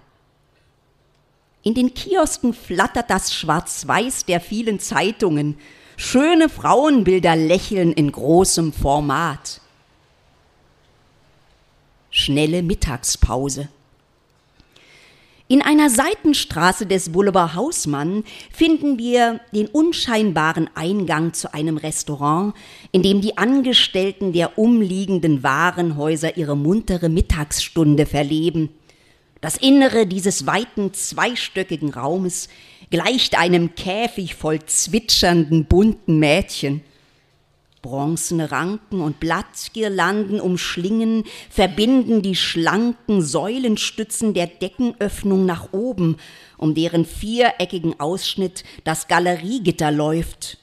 In den Kiosken flattert das Schwarz-Weiß der vielen Zeitungen. Schöne Frauenbilder lächeln in großem Format. Schnelle Mittagspause. In einer Seitenstraße des Boulevard Hausmann finden wir den unscheinbaren Eingang zu einem Restaurant, in dem die Angestellten der umliegenden Warenhäuser ihre muntere Mittagsstunde verleben. Das Innere dieses weiten zweistöckigen Raumes gleicht einem Käfig voll zwitschernden bunten Mädchen. Bronzene Ranken und Blattgirlanden umschlingen, verbinden die schlanken Säulenstützen der Deckenöffnung nach oben, um deren viereckigen Ausschnitt das Galeriegitter läuft,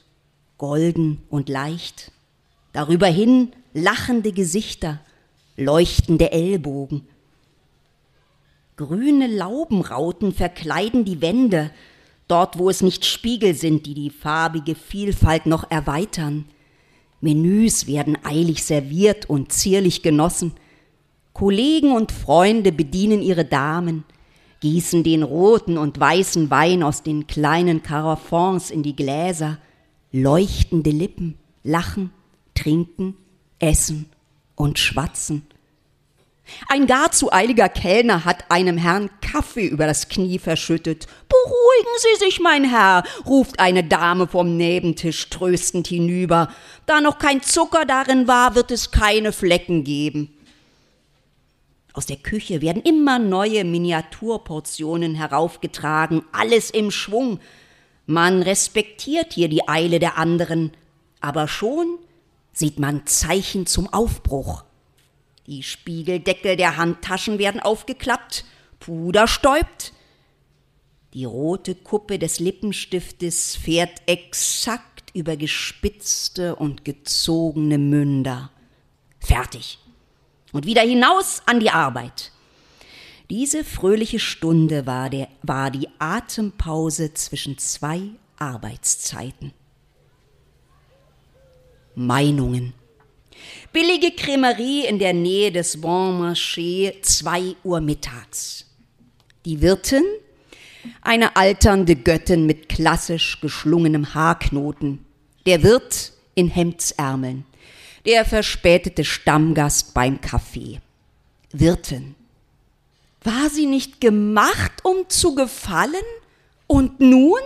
golden und leicht. Darüber hin lachende Gesichter, leuchtende Ellbogen, Grüne Laubenrauten verkleiden die Wände, dort wo es nicht Spiegel sind, die die farbige Vielfalt noch erweitern. Menüs werden eilig serviert und zierlich genossen. Kollegen und Freunde bedienen ihre Damen, gießen den roten und weißen Wein aus den kleinen Carafons in die Gläser, leuchtende Lippen, lachen, trinken, essen und schwatzen. Ein gar zu eiliger Kellner hat einem Herrn Kaffee über das Knie verschüttet. Beruhigen Sie sich, mein Herr, ruft eine Dame vom Nebentisch tröstend hinüber. Da noch kein Zucker darin war, wird es keine Flecken geben. Aus der Küche werden immer neue Miniaturportionen heraufgetragen, alles im Schwung. Man respektiert hier die Eile der anderen, aber schon sieht man Zeichen zum Aufbruch. Die Spiegeldeckel der Handtaschen werden aufgeklappt, Puder stäubt. Die rote Kuppe des Lippenstiftes fährt exakt über gespitzte und gezogene Münder. Fertig. Und wieder hinaus an die Arbeit. Diese fröhliche Stunde war, der, war die Atempause zwischen zwei Arbeitszeiten. Meinungen. Billige Cremerie in der Nähe des Bon Marché, zwei Uhr mittags. Die Wirtin, eine alternde Göttin mit klassisch geschlungenem Haarknoten. Der Wirt in Hemdsärmeln. Der verspätete Stammgast beim Kaffee. Wirtin. War sie nicht gemacht, um zu gefallen? Und nun?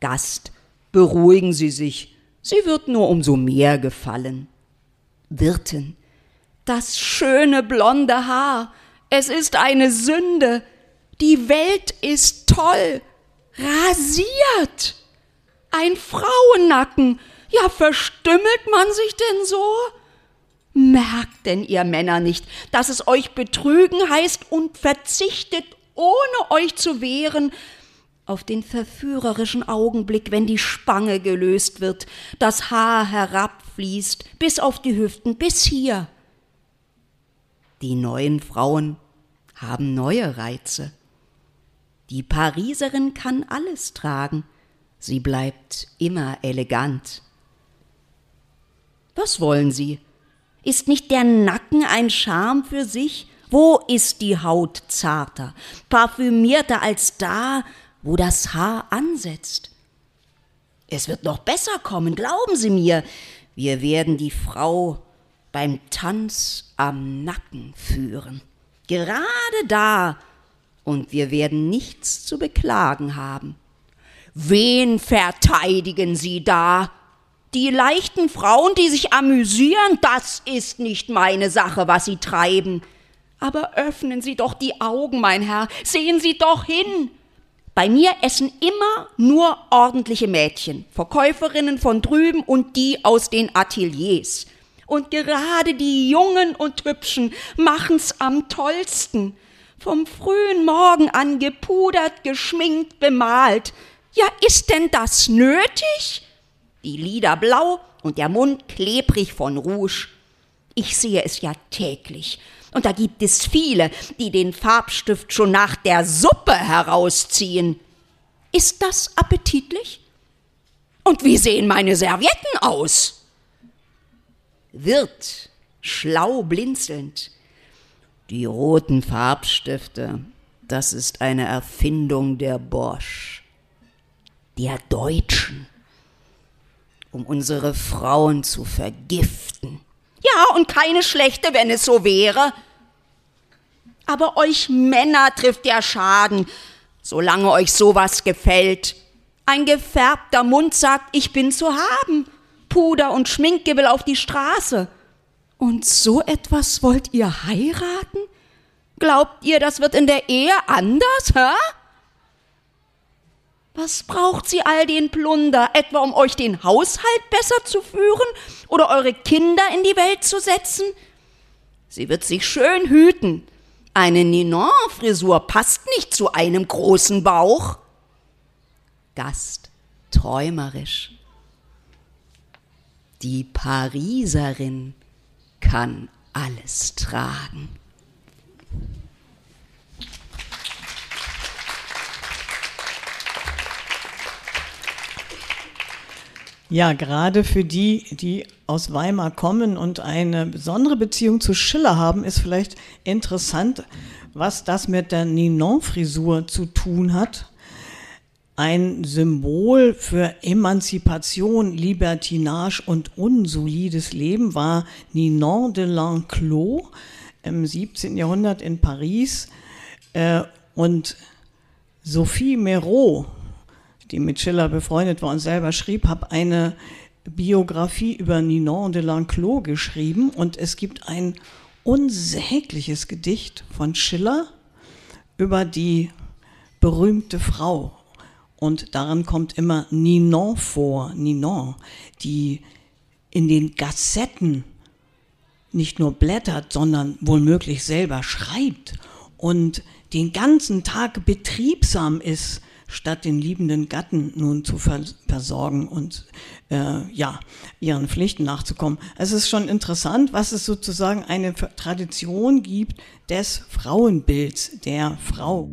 Gast, beruhigen Sie sich, sie wird nur umso mehr gefallen. Wirtin, das schöne blonde Haar, es ist eine Sünde, die Welt ist toll, rasiert. Ein Frauennacken, ja, verstümmelt man sich denn so? Merkt denn ihr Männer nicht, dass es euch betrügen heißt und verzichtet, ohne euch zu wehren, auf den verführerischen Augenblick, wenn die Spange gelöst wird, das Haar herabfließt, bis auf die Hüften, bis hier. Die neuen Frauen haben neue Reize. Die Pariserin kann alles tragen, sie bleibt immer elegant. Was wollen Sie? Ist nicht der Nacken ein Charme für sich? Wo ist die Haut zarter, parfümierter als da, wo das Haar ansetzt? Es wird noch besser kommen, glauben Sie mir. Wir werden die Frau beim Tanz am Nacken führen. Gerade da. Und wir werden nichts zu beklagen haben. Wen verteidigen Sie da? Die leichten Frauen, die sich amüsieren, das ist nicht meine Sache, was sie treiben. Aber öffnen Sie doch die Augen, mein Herr, sehen Sie doch hin. Bei mir essen immer nur ordentliche Mädchen, Verkäuferinnen von drüben und die aus den Ateliers. Und gerade die Jungen und Hübschen machen's am tollsten. Vom frühen Morgen an gepudert, geschminkt, bemalt. Ja, ist denn das nötig? die Lider blau und der Mund klebrig von Rouge. Ich sehe es ja täglich. Und da gibt es viele, die den Farbstift schon nach der Suppe herausziehen. Ist das appetitlich? Und wie sehen meine Servietten aus? Wirt, schlau blinzelnd. Die roten Farbstifte, das ist eine Erfindung der Bosch, der Deutschen um unsere Frauen zu vergiften. Ja, und keine schlechte, wenn es so wäre. Aber euch Männer trifft der Schaden, solange euch sowas gefällt. Ein gefärbter Mund sagt, ich bin zu haben. Puder und Schminkgebill auf die Straße. Und so etwas wollt ihr heiraten? Glaubt ihr, das wird in der Ehe anders, hä? Was braucht sie all den Plunder? Etwa um euch den Haushalt besser zu führen oder eure Kinder in die Welt zu setzen? Sie wird sich schön hüten. Eine Ninon-Frisur passt nicht zu einem großen Bauch. Gast träumerisch. Die Pariserin kann alles tragen. Ja, gerade für die, die aus Weimar kommen und eine besondere Beziehung zu Schiller haben, ist vielleicht interessant, was das mit der Ninon-Frisur zu tun hat. Ein Symbol für Emanzipation, Libertinage und unsolides Leben war Ninon de l'Enclos im 17. Jahrhundert in Paris. Äh, und Sophie Méraud, die mit Schiller befreundet war und selber schrieb, habe eine Biografie über Ninon de l'Enclos geschrieben und es gibt ein unsägliches Gedicht von Schiller über die berühmte Frau. Und darin kommt immer Ninon vor, Ninon, die in den Gassetten nicht nur blättert, sondern wohl möglich selber schreibt und den ganzen Tag betriebsam ist, statt den liebenden Gatten nun zu versorgen und äh, ja, ihren Pflichten nachzukommen. Es ist schon interessant, was es sozusagen eine Tradition gibt des Frauenbilds der Frau.